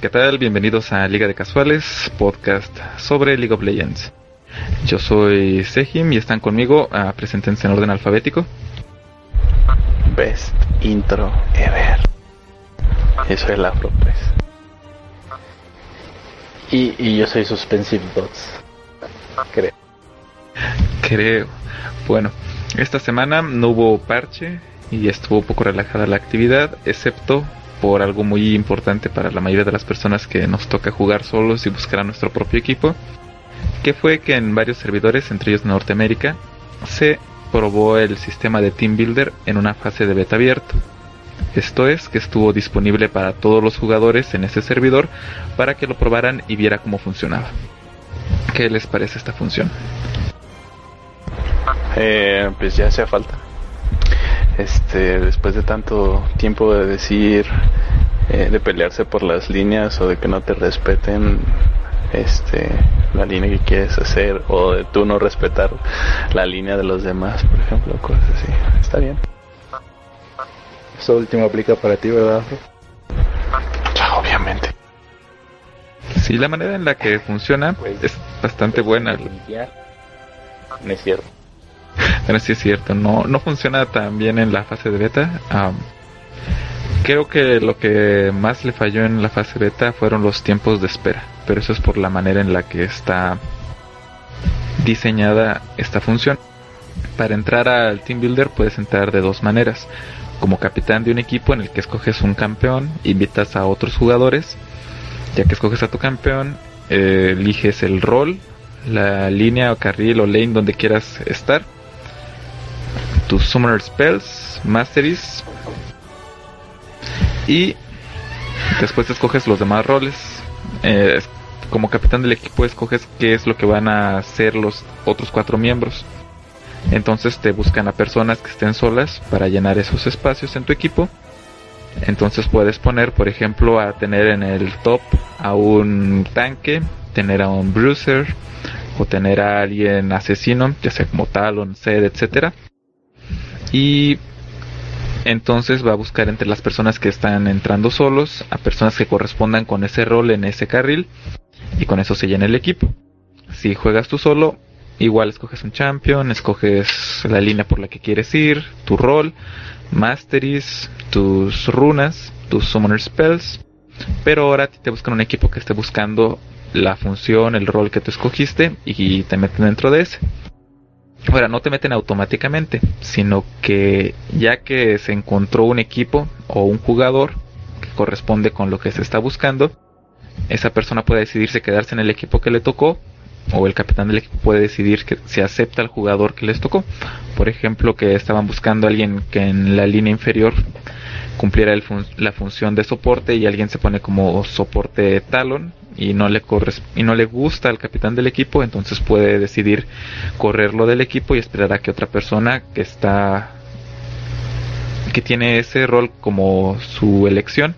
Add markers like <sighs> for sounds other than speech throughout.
¿Qué tal? Bienvenidos a Liga de Casuales, podcast sobre League of Legends. Yo soy Sejim y están conmigo, uh, preséntense en orden alfabético. Best intro ever. Eso es la pues. Y, y yo soy Suspensive Dots. Creo. Creo. Bueno, esta semana no hubo parche y estuvo un poco relajada la actividad, excepto por algo muy importante para la mayoría de las personas que nos toca jugar solos y buscar a nuestro propio equipo, que fue que en varios servidores, entre ellos Norteamérica, se probó el sistema de Team Builder en una fase de beta abierto. Esto es, que estuvo disponible para todos los jugadores en ese servidor para que lo probaran y viera cómo funcionaba. ¿Qué les parece esta función? Eh, pues ya hacía falta. Este, después de tanto tiempo de decir, eh, de pelearse por las líneas o de que no te respeten, este, la línea que quieres hacer o de tú no respetar la línea de los demás, por ejemplo, cosas así. Está bien. Eso último aplica para ti, ¿verdad? Ya, obviamente. Sí, la manera en la que funciona Pues, es bastante buena. No es cierto. Pero sí es cierto, no, no funciona tan bien en la fase de beta. Creo que lo que más le falló en la fase beta fueron los tiempos de espera, pero eso es por la manera en la que está diseñada esta función. Para entrar al Team Builder puedes entrar de dos maneras. Como capitán de un equipo en el que escoges un campeón, invitas a otros jugadores. Ya que escoges a tu campeón, eh, eliges el rol, la línea o carril o lane donde quieras estar tus Summoner Spells, Masteries y después escoges los demás roles. Eh, como capitán del equipo escoges qué es lo que van a hacer los otros cuatro miembros. Entonces te buscan a personas que estén solas para llenar esos espacios en tu equipo. Entonces puedes poner, por ejemplo, a tener en el top a un tanque, tener a un bruiser o tener a alguien asesino, ya sea como Talon, Zed, etcétera y entonces va a buscar entre las personas que están entrando solos a personas que correspondan con ese rol en ese carril y con eso se llena el equipo. Si juegas tú solo, igual escoges un champion, escoges la línea por la que quieres ir, tu rol, masteries, tus runas, tus summoner spells, pero ahora te buscan un equipo que esté buscando la función, el rol que tú escogiste y te meten dentro de ese. Ahora, no te meten automáticamente, sino que ya que se encontró un equipo o un jugador que corresponde con lo que se está buscando, esa persona puede decidirse quedarse en el equipo que le tocó o el capitán del equipo puede decidir que se acepta al jugador que les tocó. Por ejemplo, que estaban buscando a alguien que en la línea inferior cumpliera la función de soporte y alguien se pone como soporte talon y no le y no le gusta al capitán del equipo, entonces puede decidir correrlo del equipo y esperar a que otra persona que está que tiene ese rol como su elección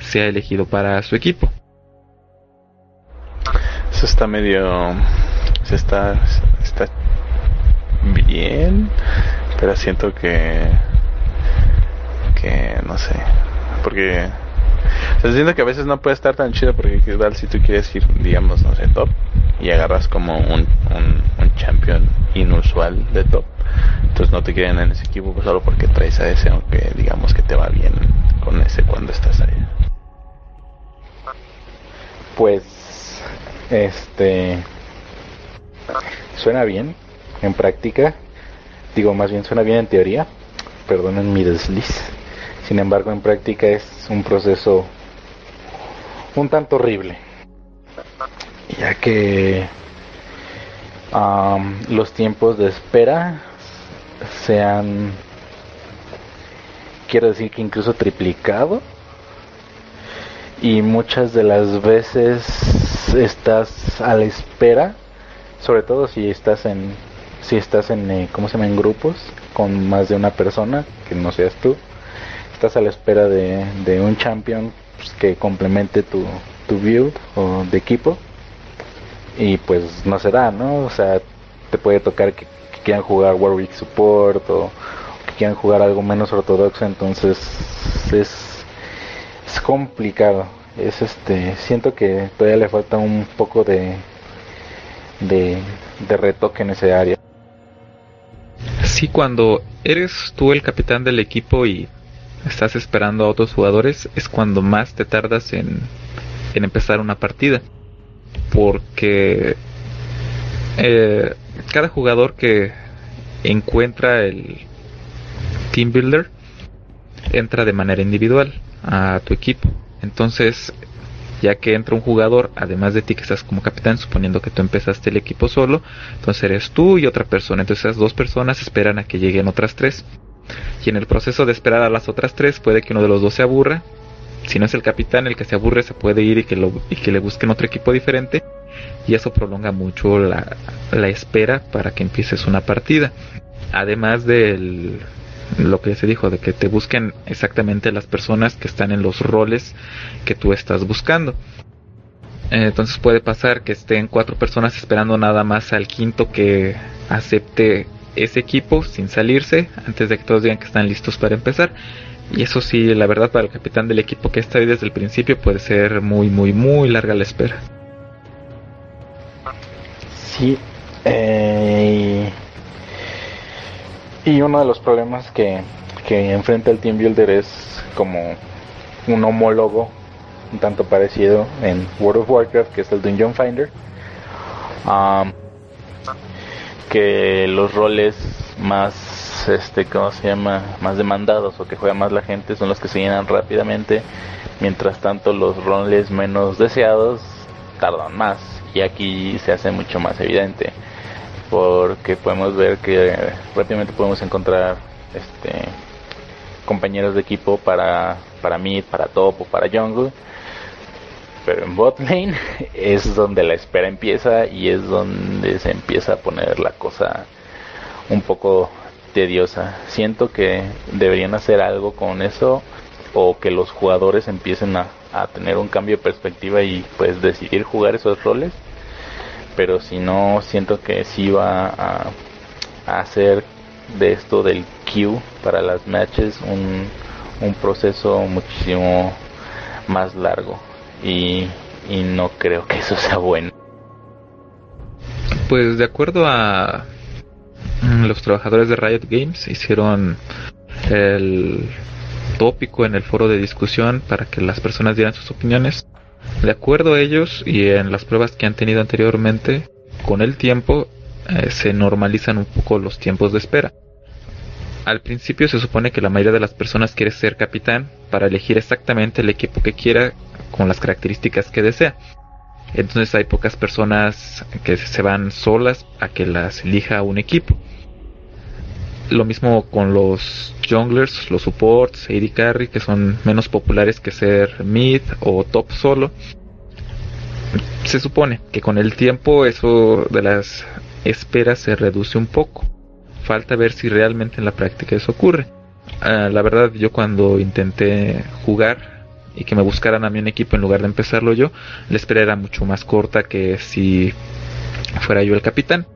sea elegido para su equipo. Eso está medio. Eso está. Está bien. Pero siento que. Que. No sé. Porque. Sea, siento que a veces no puede estar tan chido porque igual si tú quieres ir, digamos, no sé, top y agarras como un, un, un champion inusual de top, entonces no te quieren en ese equipo solo porque traes a ese, aunque digamos que te va bien con ese cuando estás ahí. Pues, este, suena bien en práctica, digo más bien suena bien en teoría, perdonen mi desliz. Sin embargo, en práctica es un proceso un tanto horrible, ya que los tiempos de espera sean, quiero decir que incluso triplicado, y muchas de las veces estás a la espera, sobre todo si estás en, si estás en, eh, ¿cómo se llama? En grupos con más de una persona, que no seas tú, estás a la espera de, de un champion pues, que complemente tu, tu build o de equipo y pues no se da, ¿no? O sea, te puede tocar que, quieran jugar Warwick Support o que quieran jugar algo menos ortodoxo, entonces es, es complicado. Es este, siento que todavía le falta un poco de, de, de retoque en ese área. Sí, cuando eres tú el capitán del equipo y estás esperando a otros jugadores, es cuando más te tardas en, empezar una partida porque eh, cada jugador que encuentra el team builder entra de manera individual a tu equipo. Entonces, ya que entra un jugador, además de ti que estás como capitán, suponiendo que tú empezaste el equipo solo, entonces eres tú y otra persona. Entonces esas dos personas esperan a que lleguen otras tres. Y en el proceso de esperar a las otras tres puede que uno de los dos se aburra si no es el capitán el que se aburre, se puede ir y que, lo, y que le busquen otro equipo diferente. Y eso prolonga mucho la, la espera para que empieces una partida. Además de lo que se dijo, de que te busquen exactamente las personas que están en los roles que tú estás buscando. Entonces puede pasar que estén cuatro personas esperando nada más al quinto que acepte ese equipo sin salirse antes de que todos digan que están listos para empezar y eso sí, la verdad para el capitán del equipo que está ahí desde el principio puede ser muy, muy, muy larga la espera. Sí. Eh, y uno de los problemas que, que enfrenta el Team Builder es como un homólogo un tanto parecido en World of Warcraft, que es el Dungeon Finder. Que los roles más este, ¿cómo se llama? Más demandados o que juega más la gente son los que se llenan rápidamente. Mientras tanto, los roles menos deseados tardan más. Y aquí se hace mucho más evidente. Porque podemos ver que rápidamente podemos encontrar este compañeros de equipo para, para mid, para top o para jungle. Pero en bot lane <laughs> es donde la espera empieza y es donde se empieza a poner la cosa un poco tediosa. Siento que deberían hacer algo con eso o que los jugadores empiecen a, tener un cambio de perspectiva y pues decidir jugar esos roles. Pero si no, siento que sí va a, hacer de esto del queue para las matches un, un proceso muchísimo más largo y, y no creo que eso sea bueno. Pues de acuerdo a Mm, los trabajadores de Riot Games hicieron el tópico en el foro de discusión para que las personas dieran sus opiniones. De acuerdo a ellos y en las pruebas que han tenido anteriormente, con el tiempo eh, se normalizan un poco los tiempos de espera. Al principio se supone que la mayoría de las personas quiere ser capitán para elegir exactamente el equipo que quiera con las características que desea. Entonces hay pocas personas que se van solas a que las elija un equipo. Lo mismo con los junglers, los supports, AD carry, que son menos populares que ser mid o top solo. Se supone que con el tiempo eso de las esperas se reduce un poco. Falta ver si realmente en la práctica eso ocurre. Ah, la verdad, yo cuando intenté jugar y que me buscaran a mí un equipo en lugar de empezarlo yo, la espera era mucho más corta que si fuera yo el capitán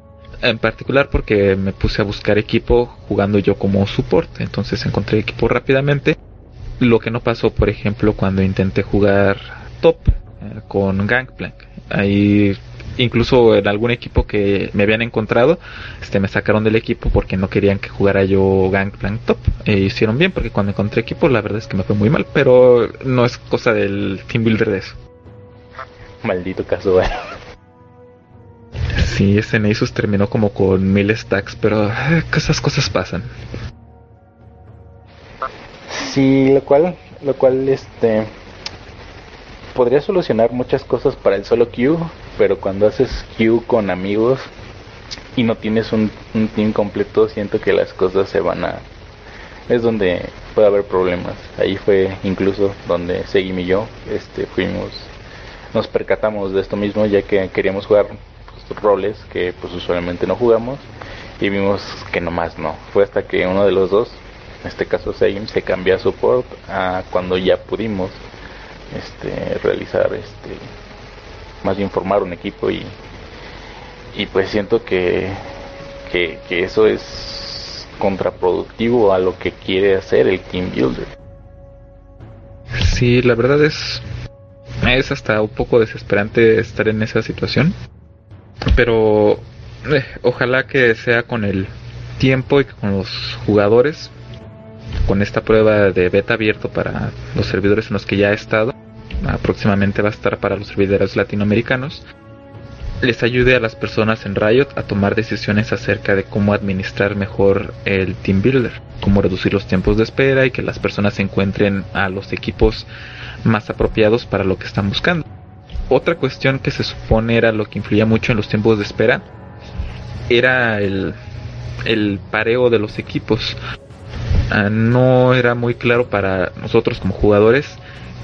en particular porque me puse a buscar equipo jugando yo como support, entonces encontré equipo rápidamente. Lo que no pasó, por ejemplo, cuando intenté jugar top eh, con Gangplank. Ahí incluso en algún equipo que me habían encontrado, este me sacaron del equipo porque no querían que jugara yo Gangplank top. E hicieron bien porque cuando encontré equipo la verdad es que me fue muy mal, pero no es cosa del team builder de eso. Maldito caso, eh. Sí, ese Nasus terminó como con mil stacks, pero eh, esas cosas pasan. Sí, lo cual, lo cual, este, podría solucionar muchas cosas para el solo queue, pero cuando haces queue con amigos y no tienes un, un team completo, siento que las cosas se van a... Es donde puede haber problemas. Ahí fue incluso donde Seguim y yo este, fuimos, nos percatamos de esto mismo, ya que queríamos jugar roles que pues usualmente no jugamos y vimos que nomás no. Fue hasta que uno de los dos, en este caso Seguim, se cambió a support a cuando ya pudimos este, realizar, este, más bien formar un equipo y, y pues siento que, que, eso es contraproductivo a lo que quiere hacer el team builder. Sí, la verdad es es hasta un poco desesperante estar en esa situación, pero eh, ojalá que sea con el tiempo y con los jugadores con esta prueba de beta abierto para los servidores en los que ya he estado, próximamente va a estar para los servidores latinoamericanos, les ayude a las personas en Riot a tomar decisiones acerca de cómo administrar mejor el Team Builder, cómo reducir los tiempos de espera y que las personas encuentren a los equipos más apropiados para lo que están buscando. Otra cuestión que se supone era lo que influía mucho en los tiempos de espera era el, el pareo de los equipos. Ah, no era muy claro para nosotros como jugadores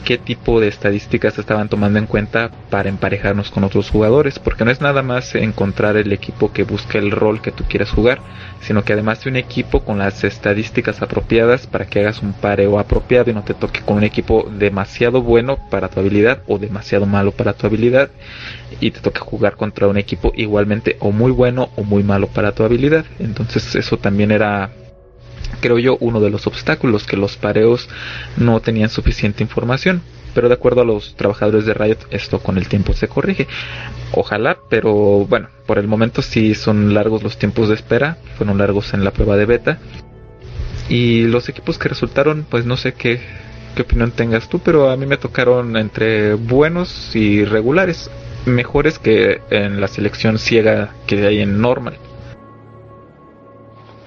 qué tipo de estadísticas estaban tomando en cuenta para emparejarnos con otros jugadores, porque no es nada más encontrar el equipo que busca el rol que tú quieras jugar, sino que además de un equipo con las estadísticas apropiadas para que hagas un pareo apropiado y no te toque con un equipo demasiado bueno para tu habilidad o demasiado malo para tu habilidad y te toca jugar contra un equipo igualmente o muy bueno o muy malo para tu habilidad. Entonces eso también era creo yo, uno de los obstáculos, que los pareos no tenían suficiente información. Pero de acuerdo a los trabajadores de Riot, esto con el tiempo se corrige. Ojalá, pero bueno, por el momento sí son largos los tiempos de espera, fueron largos en la prueba de beta. Y los equipos que resultaron, pues no sé qué, qué opinión tengas tú, pero a mí me tocaron entre buenos y regulares, mejores que en la selección ciega que hay en normal.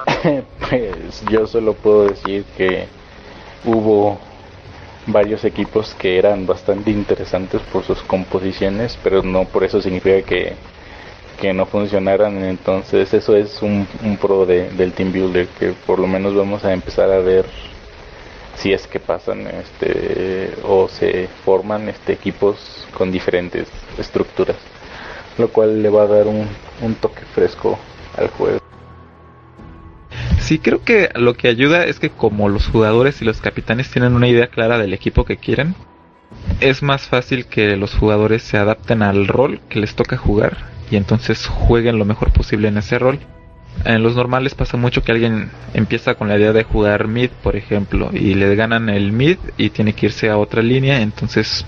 <laughs> pues yo solo puedo decir que hubo varios equipos que eran bastante interesantes por sus composiciones, pero no por eso significa que, que no funcionaran. Entonces eso es un, pro de, del Team Builder, que por lo menos vamos a empezar a ver si es que pasan este o se forman este equipos con diferentes estructuras, lo cual le va a dar un, un toque fresco al juego. Sí, creo que lo que ayuda es que como los jugadores y los capitanes tienen una idea clara del equipo que quieren, es más fácil que los jugadores se adapten al rol que les toca jugar y entonces jueguen lo mejor posible en ese rol. En los normales pasa mucho que alguien empieza con la idea de jugar mid, por ejemplo, y le ganan el mid y tiene que irse a otra línea, entonces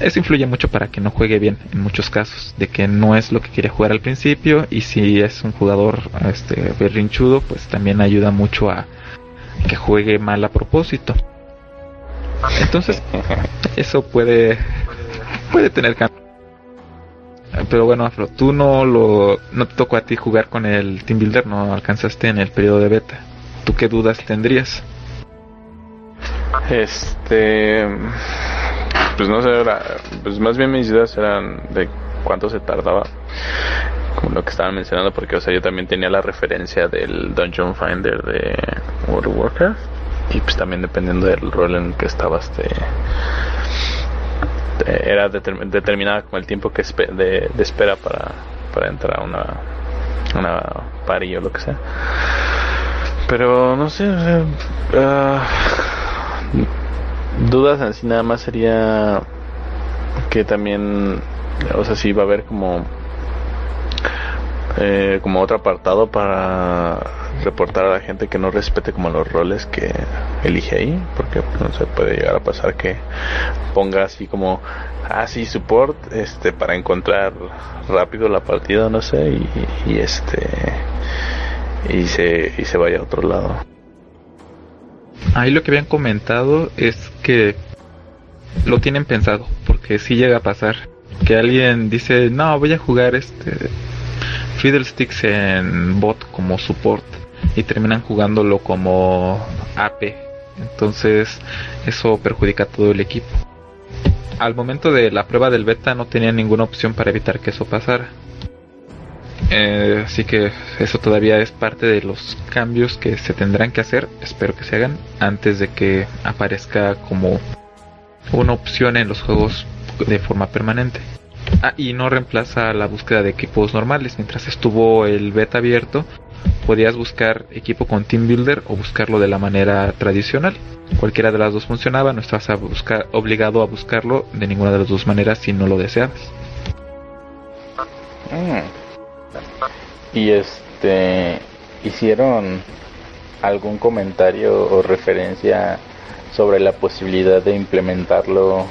eso influye mucho para que no juegue bien en muchos casos, de que no es lo que quiere jugar al principio y si es un jugador este berrinchudo, pues también ayuda mucho a que juegue mal a propósito. Entonces, eso puede puede tener cambio. Pero bueno, Afro, tú no lo no te tocó a ti jugar con el Team Builder, no alcanzaste en el periodo de beta. ¿Tú qué dudas tendrías? Este pues no sé, pues más bien mis ideas eran de cuánto se tardaba, como lo que estaban mencionando, porque o sea, yo también tenía la referencia del Dungeon Finder de World y pues también dependiendo del rol en que estabas, te, era determinada como el tiempo que de, espera para, para entrar a una, una party o lo que sea. Pero no sé, uh, dudas así nada más sería que también, o sea, si va a haber como eh, como otro apartado para reportar a la gente que no respete como los roles que elige ahí, porque no se puede llegar a pasar que ponga así como así ah, support este para encontrar rápido la partida, no sé, y, y este y se y se vaya a otro lado. Ahí lo que habían comentado es que lo tienen pensado, porque si llega a pasar que alguien dice, no, voy a jugar este Fiddlesticks en bot como support y terminan jugándolo como AP. Entonces eso perjudica a todo el equipo. al momento de la prueba del beta no tenía ninguna opción para evitar que eso pasara. Eh, así que eso todavía es parte de los cambios que se tendrán que hacer, espero que se hagan, antes de que aparezca como una opción en los juegos de forma permanente. Ah, y no reemplaza la búsqueda de equipos normales. Mientras estuvo el beta abierto, podías buscar equipo con Team Builder o buscarlo de la manera tradicional. Cualquiera de las dos funcionaba, no estás a buscar, obligado a buscarlo de ninguna de las dos maneras si no lo deseabas. Mm. Y este hicieron algún comentario o referencia sobre la posibilidad de implementarlo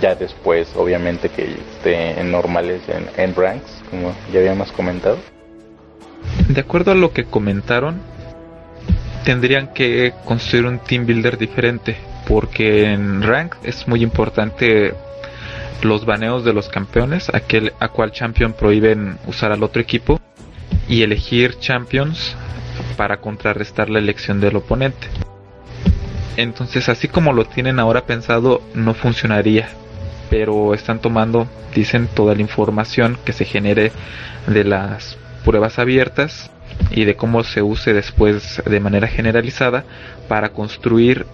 ya después, obviamente que esté en normales en, en ranks, como ya habíamos comentado. De acuerdo a lo que comentaron, tendrían que construir un team builder diferente, porque en rank es muy importante los baneos de los campeones, aquel a cual champion prohíben usar al otro equipo y elegir champions para contrarrestar la elección del oponente. Entonces, así como lo tienen ahora pensado, no funcionaría. Pero están tomando, dicen, toda la información que se genere de las pruebas abiertas y de cómo se use después de manera generalizada para construir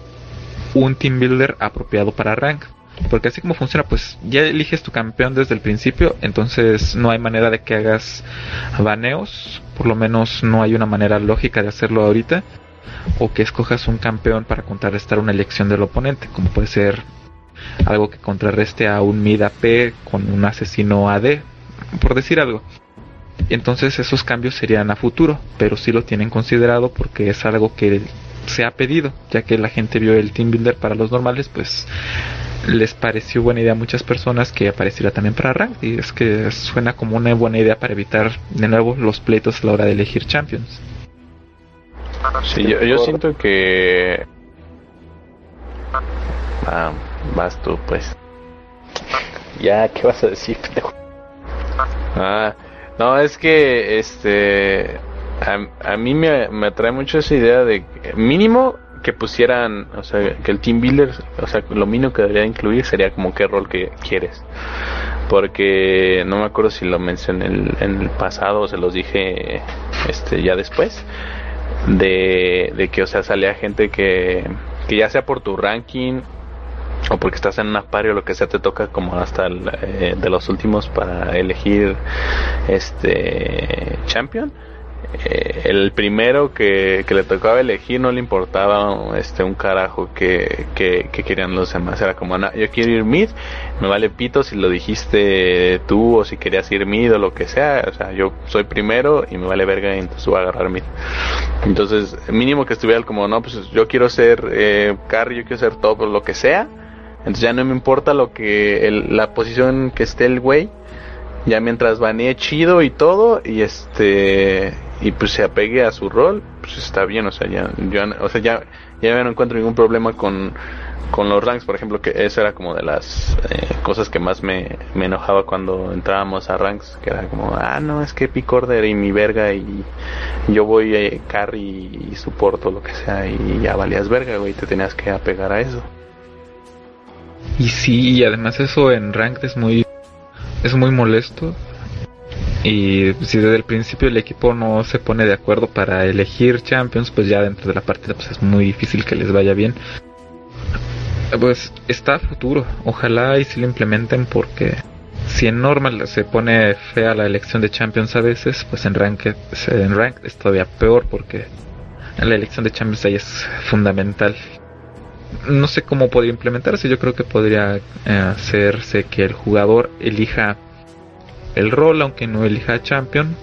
un team builder apropiado para rank. Porque así como funciona, pues ya eliges tu campeón desde el principio, entonces no hay manera de que hagas baneos, por lo menos no hay una manera lógica de hacerlo ahorita, o que escojas un campeón para contrarrestar una elección del oponente, como puede ser algo que contrarreste a un mid AP con un asesino AD, por decir algo. Entonces esos cambios serían a futuro, pero sí lo tienen considerado porque es algo que se ha pedido, ya que la gente vio el Team Builder para los normales, pues les pareció buena idea a muchas personas que apareciera también para rank y es que suena como una buena idea para evitar de nuevo los pleitos a la hora de elegir champions. Sí, yo, siento que ah, vas tú pues. Ya, ¿qué vas a decir? ah, no, es que este a, a mí me, me atrae mucho esa idea de mínimo que pusieran, o sea, que el team builder, o sea, lo mínimo que debería incluir sería como qué rol que quieres. Porque no me acuerdo si lo mencioné en el, pasado o se los dije este ya después de, de que, o sea, salía gente que, que ya sea por tu ranking o porque estás en una pario o lo que sea te toca como hasta eh, de los últimos para elegir este champion eh, el primero que, le tocaba elegir no le importaba este un carajo que, que, querían los demás. Era como, yo quiero ir mid, me vale pito si lo dijiste tú o si querías ir mid o lo que sea. O sea, yo soy primero y me vale verga y entonces voy a agarrar mid. Entonces, mínimo que estuviera como, no, pues yo quiero ser eh, carry, yo quiero ser top o lo que sea. Entonces ya no me importa lo que, el, la posición que esté el güey ya mientras banee chido y todo y este y pues se apegue a su rol, pues está bien, o sea, ya, yo, o sea, ya, ya no encuentro ningún problema con, con los ranks, por ejemplo, que eso era como de las eh, cosas que más me, me enojaba cuando entrábamos a ranks, que era como, ah, no, es que pick order y mi verga y yo voy a eh, carry y soporto lo que sea y ya valías verga, güey, te tenías que apegar a eso. Y sí, y además eso en rank es muy es muy molesto y si desde el principio el equipo no se pone de acuerdo para elegir champions, pues ya dentro de la partida pues es muy difícil que les vaya bien. Pues está a futuro, ojalá y si lo implementen porque si en normal se pone fea la elección de champions a veces, pues en rank, en rank es todavía peor porque la elección de champions ahí es fundamental. No sé cómo podría implementarse, yo creo que podría eh, hacerse que el jugador elija el rol, aunque no elija Champion.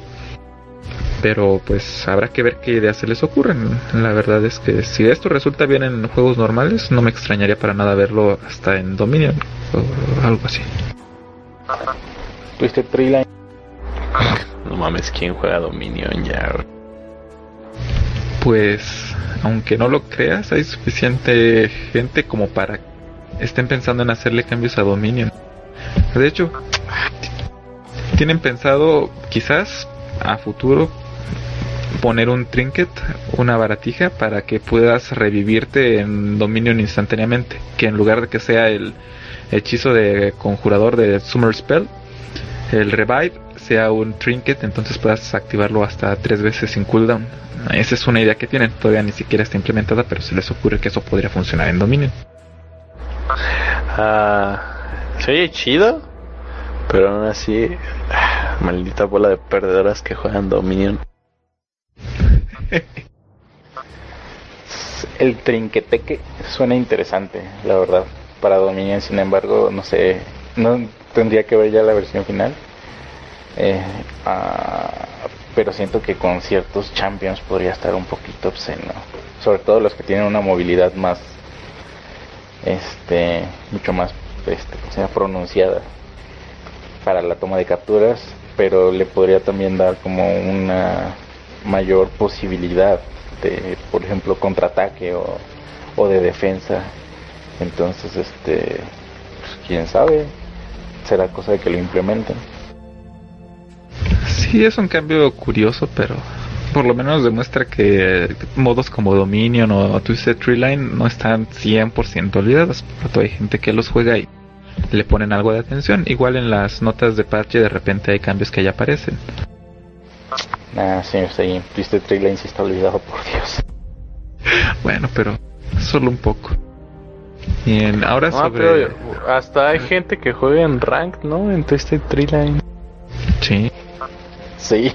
Pero pues habrá que ver qué ideas se les ocurren. La verdad es que si esto resulta bien en juegos normales, no me extrañaría para nada verlo hasta en Dominion o algo así. ¿Tuviste Triline? No mames, ¿quién juega Dominion ya? Pues, aunque no lo creas, hay suficiente gente como para estén pensando en hacerle cambios a Dominion. De hecho, tienen pensado quizás a futuro poner un trinket, una baratija para que puedas revivirte en Dominion instantáneamente, que en lugar de que sea el, hechizo de conjurador de Summer Spell, el Revive sea un trinket, entonces puedas activarlo hasta tres veces sin cooldown. Esa es una idea que tienen, todavía ni siquiera está implementada, pero se les ocurre que eso podría funcionar en Dominion. Ah, se chido, pero aún así, <sighs> maldita bola de perdedoras que juegan Dominion. El trinqueteque suena interesante, la verdad, para Dominion, sin embargo, no sé, no tendría que ver ya la versión final. Eh, ah, pero siento que con ciertos champions podría estar un poquito obsceno. Sobre todo los que tienen una movilidad más, este, mucho más, este, pronunciada para la toma de capturas, pero le podría también dar como una mayor posibilidad de, por ejemplo, contraataque o, o de defensa. Entonces, este, pues, quién sabe, será cosa de que lo implementen. Sí, es un cambio curioso, pero por lo menos demuestra que modos como Dominion o Twisted Tree Line no están 100% olvidados. Por hay gente que los juega y le ponen algo de atención. Igual en las notas de parche de repente hay cambios que ya aparecen. Ah, sí, sí, Twisted Tree sí está olvidado, por Dios. Bueno, pero solo un poco. Bien, ahora sobre... hasta hay gente que juega en Rank, ¿no? En Twisted Tree Line. Sí. Sí.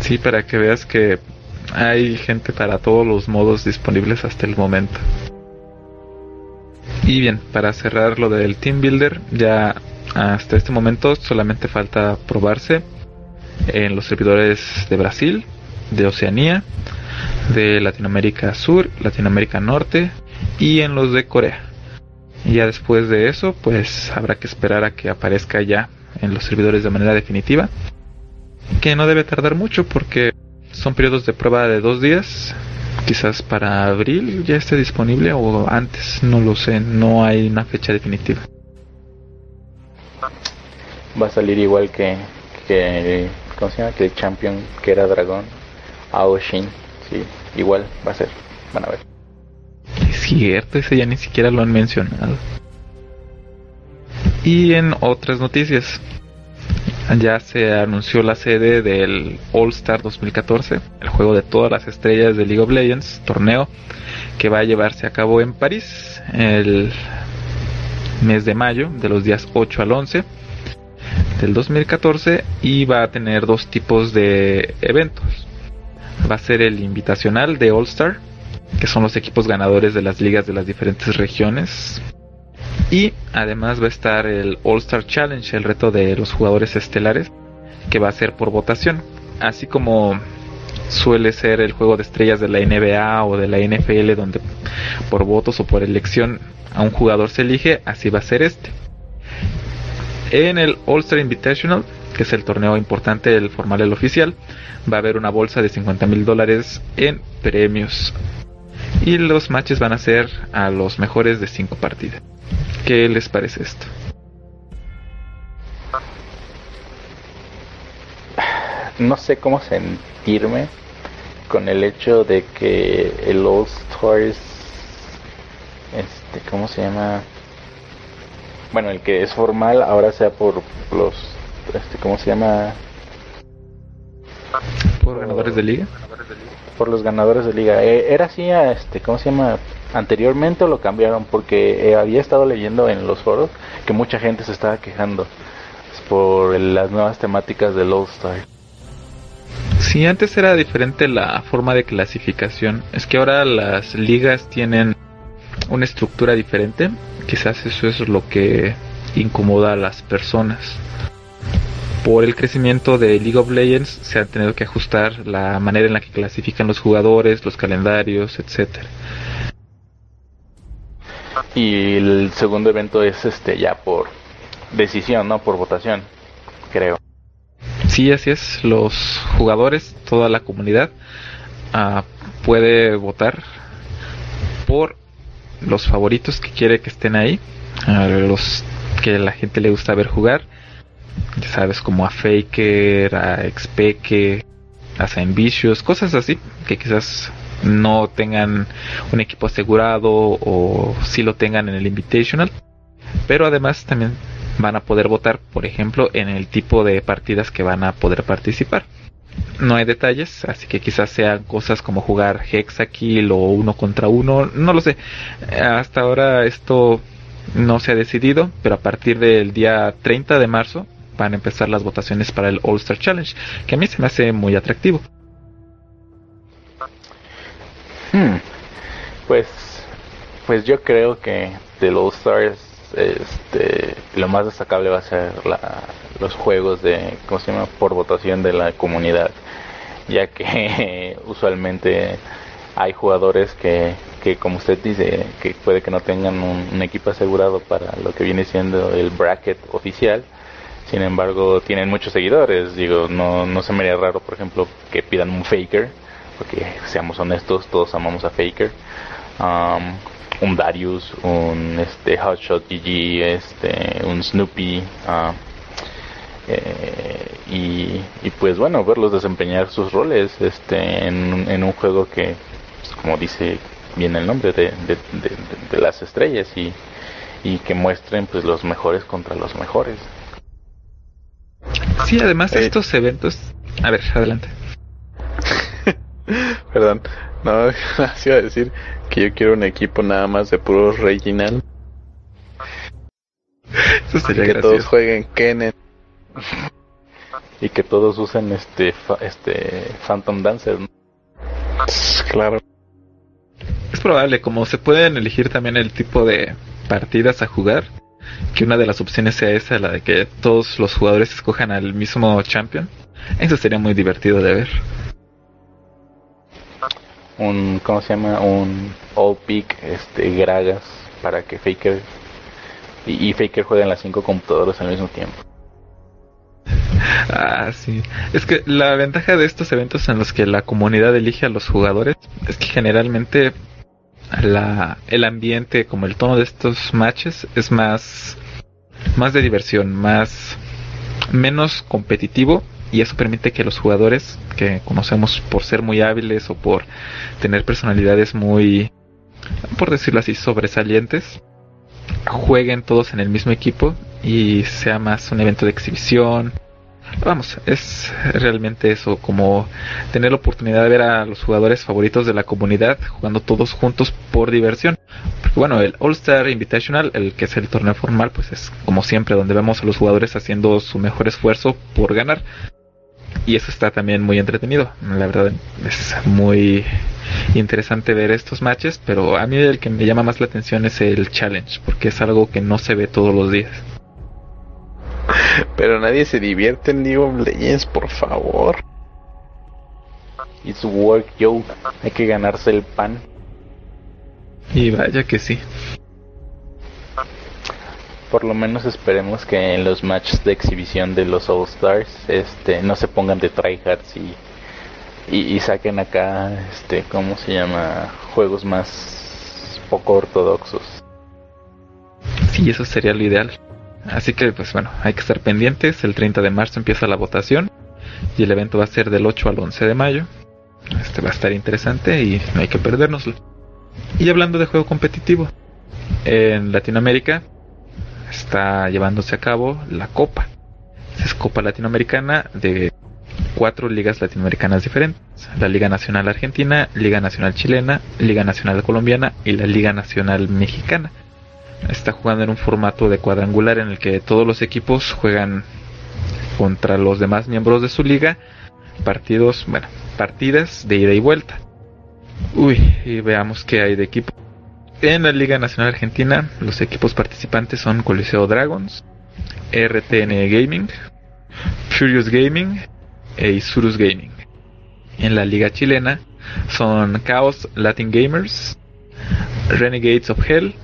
Sí, para que veas que hay gente para todos los modos disponibles hasta el momento. Y bien, para cerrar lo del Team Builder, ya hasta este momento solamente falta probarse en los servidores de Brasil, de Oceanía, de Latinoamérica Sur, Latinoamérica Norte y en los de Corea. Ya después de eso, pues habrá que esperar a que aparezca ya en los servidores de manera definitiva. Que no debe tardar mucho porque son periodos de prueba de dos días. Quizás para abril ya esté disponible o antes, no lo sé, no hay una fecha definitiva. Va a salir igual que, que ¿cómo se llama? Que el champion que era dragón, Aoshin, sí, igual va a ser, van a ver. Es cierto, ese ya ni siquiera lo han mencionado. Y en otras noticias, ya se anunció la sede del All Star 2014, el juego de todas las estrellas de League of Legends, torneo que va a llevarse a cabo en París el mes de mayo, de los días 8 al 11 del 2014 y va a tener dos tipos de eventos. Va a ser el invitacional de All Star, que son los equipos ganadores de las ligas de las diferentes regiones, y además va a estar el All Star Challenge, el reto de los jugadores estelares, que va a ser por votación. Así como suele ser el juego de estrellas de la NBA o de la NFL, donde por votos o por elección a un jugador se elige, así va a ser este. En el All Star Invitational, que es el torneo importante, del formal, el oficial, va a haber una bolsa de 50 mil dólares en premios. Y los matches van a ser a los mejores de 5 partidas. ¿Qué les parece esto? No sé cómo sentirme con el hecho de que el All Stars, este, ¿cómo se llama? Bueno, el que es formal ahora sea por los, este, ¿cómo se llama? Por ganadores de liga. Por los ganadores de liga. Eh, era así, este, ¿cómo se llama? anteriormente lo cambiaron porque eh, había estado leyendo en los foros que mucha gente se estaba quejando por las nuevas temáticas del All Star. Sí, antes era diferente la forma de clasificación. Es que ahora las ligas tienen una estructura diferente. Quizás eso es lo que incomoda a las personas. Por el crecimiento de League of Legends se ha tenido que ajustar la manera en la que clasifican los jugadores, los calendarios, etcétera. Y el segundo evento es este ya por decisión, no por votación, creo. Sí, así es. Los jugadores, toda la comunidad uh, puede votar por los favoritos que quiere que estén ahí, a los que la gente le gusta ver jugar. Ya sabes, como a Faker, a Expeke, a Saint Vicious, cosas así que quizás no tengan un equipo asegurado o si lo tengan en el Invitational. Pero además también van a poder votar, por ejemplo, en el tipo de partidas que van a poder participar. No hay detalles, así que quizás sean cosas como jugar Hexakill o uno contra uno, no lo sé. Hasta ahora esto no se ha decidido, pero a partir del día 30 de marzo van a empezar las votaciones para el All Star Challenge, que a mí se me hace muy atractivo. Hmm. Pues, pues yo creo que del All Stars, este, lo más destacable va a ser los juegos de, ¿cómo se llama? Por votación de la comunidad, ya que <laughs> usualmente hay jugadores que, que, como usted dice, que puede que no tengan un, equipo asegurado para lo que viene siendo el bracket oficial. Sin embargo, tienen muchos seguidores. Digo, no, no se me raro, por ejemplo, que pidan un faker, porque seamos honestos, todos amamos a faker. Um, un Darius, un este Hotshot GG, este, un Snoopy. Uh, eh, y, pues bueno, verlos desempeñar sus roles este, en, en un juego que como dice bien el nombre, de, de, las estrellas y, y que muestren pues los mejores contra los mejores. Sí, además eh. estos eventos... A ver, adelante. <laughs> Perdón, no, <laughs> iba a decir que yo quiero un equipo nada más de puros regional. Eso sería que todos jueguen Kenneth. y que todos usen este este Phantom Dancer. Claro probable, como se pueden elegir también el tipo de partidas a jugar, que una de las opciones sea esa, la de que todos los jugadores escojan al mismo champion. Eso sería muy divertido de ver. Un, ¿cómo se llama? Un all pick, este, Gragas, para que Faker y, y Faker jueguen las cinco computadoras al mismo tiempo. Ah, sí. Es que la ventaja de estos eventos en los que la comunidad elige a los jugadores es que generalmente la, el ambiente, como el tono de estos matches es más, más de diversión, más, menos competitivo y eso permite que los jugadores que conocemos por ser muy hábiles o por tener personalidades muy, por decirlo así, sobresalientes, jueguen todos en el mismo equipo y sea más un evento de exhibición, vamos, es realmente eso, como tener la oportunidad de ver a los jugadores favoritos de la comunidad jugando todos juntos por diversión. Porque bueno, el All Star Invitational, el que es el torneo formal, pues es como siempre donde vemos a los jugadores haciendo su mejor esfuerzo por ganar. Y eso está también muy entretenido. La verdad es muy interesante ver estos matches, pero a mí el que me llama más la atención es el challenge, porque es algo que no se ve todos los días. <laughs> Pero nadie se divierte en League of Legends, por favor. It's work, yo. Hay que ganarse el pan. Y vaya que sí. Por lo menos esperemos que en los matches de exhibición de los All Stars este, no se pongan de tryhards y, y, y saquen acá, este, ¿cómo se llama? Juegos más poco ortodoxos. Sí, eso sería lo ideal. Así que, pues bueno, hay que estar pendientes. El 30 de marzo empieza la votación y el evento va a ser del 8 al 11 de mayo. Este va a estar interesante y no hay que perdérnoslo. Y hablando de juego competitivo, en Latinoamérica está llevándose a cabo la Copa. Es Copa Latinoamericana de cuatro ligas latinoamericanas diferentes. La Liga Nacional Argentina, Liga Nacional Chilena, Liga Nacional Colombiana y la Liga Nacional Mexicana está jugando en un formato de cuadrangular en el que todos los equipos juegan contra los demás miembros de su liga partidos, bueno, partidas de ida y vuelta. Uy, y veamos qué hay de equipo. En la Liga Nacional Argentina, los equipos participantes son Coliseo Dragons, RTN Gaming, Furious Gaming e Isurus Gaming. En la Liga Chilena son Chaos Latin Gamers, Renegades of Hell,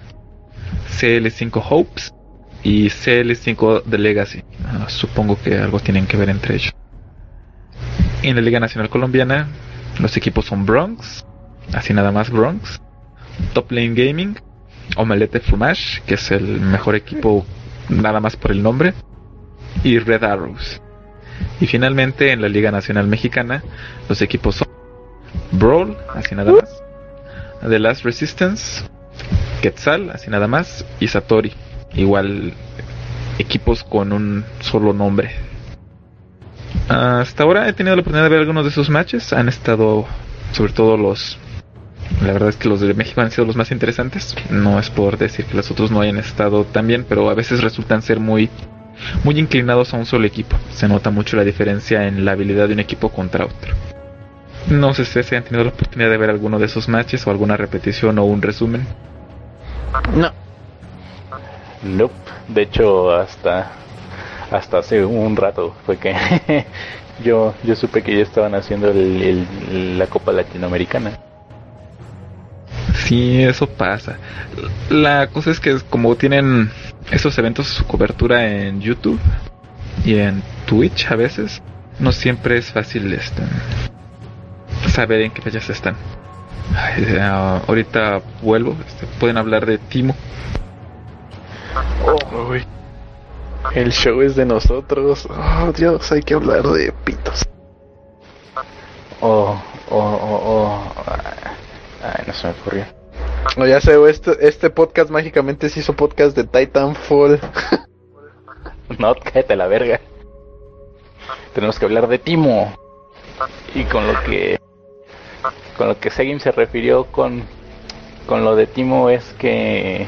CL5 Hopes y CL5 The Legacy. Ah, supongo que algo tienen que ver entre ellos. En la Liga Nacional Colombiana, los equipos son Bronx, así nada más Bronx, Top Lane Gaming, Omelette Fromage, que es el mejor equipo nada más por el nombre, y Red Arrows. Y finalmente en la Liga Nacional Mexicana, los equipos son Brawl, así nada más. The Last Resistance, Quetzal, así nada más. Y Satori, igual equipos con un solo nombre. Hasta ahora he tenido la oportunidad de ver algunos de esos matches. Han estado, sobre todo los. La verdad es que los de México han sido los más interesantes. No es por decir que los otros no hayan estado tan bien, pero a veces resultan ser muy, muy inclinados a un solo equipo. Se nota mucho la diferencia en la habilidad de un equipo contra otro. No sé si han tenido la oportunidad de ver alguno de esos matches o alguna repetición o un resumen. No. Nope. De hecho, hasta hasta hace un rato fue que <laughs> yo yo supe que ya estaban haciendo la Copa Latinoamericana. Sí, eso pasa. La cosa es que como tienen esos eventos su cobertura en YouTube y en Twitch a veces, no siempre es fácil este, saber en qué fechas están. Ahorita vuelvo, este, pueden hablar de Timo. Oh, el show es de nosotros. Oh, Dios, hay que hablar de pitos. Oh, oh, oh, oh. Ay, no se me ocurrió. No, ya sé, este, este podcast mágicamente se hizo podcast de Titanfall. <laughs> no, cállate la verga. Tenemos que hablar de Timo. Y con lo que con lo que Segim se refirió con con lo de Timo es que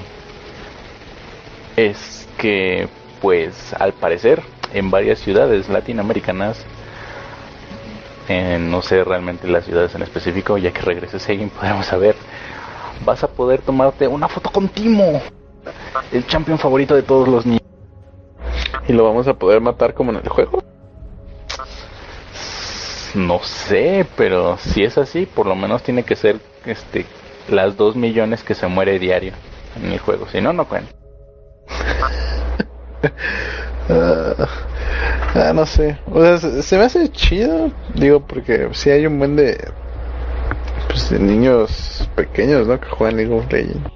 es que pues al parecer en varias ciudades latinoamericanas, no sé realmente las ciudades en específico, ya que regrese Seguin <laughs> podemos saber, vas a poder tomarte una foto con Timo, el champion favorito de todos los niños. ¿Y lo vamos a poder matar como en el juego? No sé, pero si es así, por lo menos tiene que ser este las dos millones que se muere diario en el juego. Si no, no cuenta. <laughs> Ah, ah, no sé. O sea, se, me hace chido. Digo, porque si hay un buen de, pues, de niños pequeños, ¿no? Que juegan League of Legends.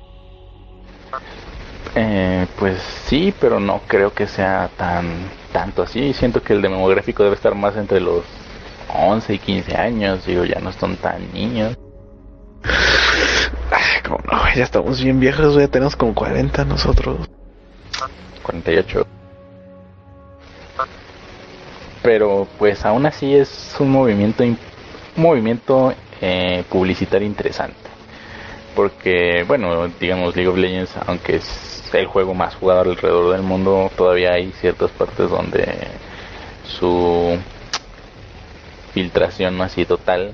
Eh, pues sí, pero no creo que sea tan tanto así. Siento que el demográfico debe estar más entre los 11 y 15 años. Digo, ya no son tan niños. Ah, como no, ya estamos bien viejos, ya tenemos como 40 nosotros. 48. Pero pues aún así es un movimiento, un movimiento eh, publicitario interesante. Porque, bueno, digamos League of Legends, aunque es el juego más jugado alrededor del mundo, todavía hay ciertas partes donde su filtración no ha sido tal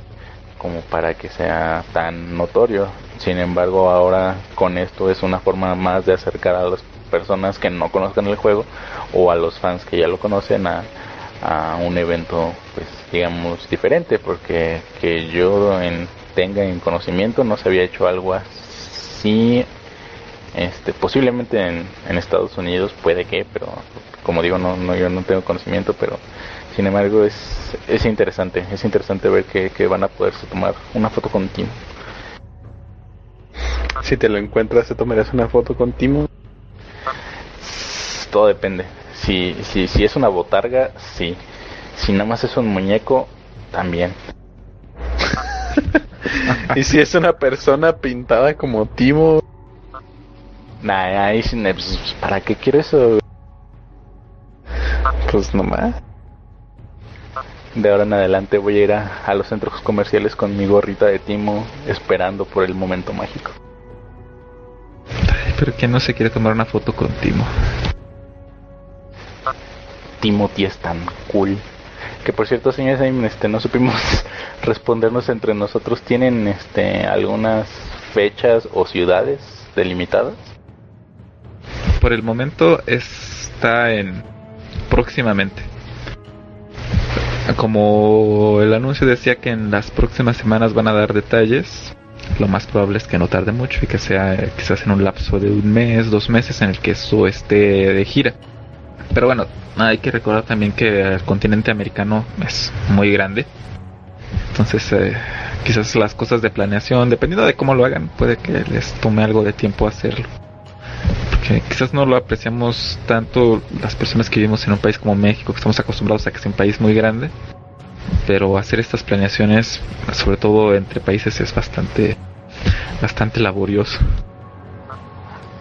como para que sea tan notorio. Sin embargo, ahora con esto es una forma más de acercar a los personas que no conozcan el juego o a los fans que ya lo conocen a, un evento pues digamos diferente porque que yo en, tenga en conocimiento no se había hecho algo así este posiblemente en, en Estados Unidos puede que pero como digo no, no yo no tengo conocimiento pero sin embargo es, es interesante es interesante ver que, que van a poderse tomar una foto con Timo si te lo encuentras te tomarás una foto con Timo todo depende. Si, si, si es una botarga, sí. Si nada más es un muñeco, también. <laughs> y si es una persona pintada como Timo. Nah, ahí pues, ¿para qué quiero eso? Pues nomás. De ahora en adelante voy a ir a, a los centros comerciales con mi gorrita de Timo, esperando por el momento mágico. Pero que no se quiere tomar una foto con Timo. Timothy es tan cool. Que por cierto, señores, este, no supimos <laughs> respondernos entre nosotros. ¿Tienen este, algunas fechas o ciudades delimitadas? Por el momento está en próximamente. Como el anuncio decía que en las próximas semanas van a dar detalles, lo más probable es que no tarde mucho y que sea quizás en un lapso de un mes, dos meses en el que eso esté de gira. Pero bueno, hay que recordar también que el continente americano es muy grande. Entonces, eh, quizás las cosas de planeación, dependiendo de cómo lo hagan, puede que les tome algo de tiempo hacerlo. Porque quizás no lo apreciamos tanto las personas que vivimos en un país como México, que estamos acostumbrados a que sea un país muy grande. pero hacer estas planeaciones, sobre todo entre países, es bastante, bastante laborioso.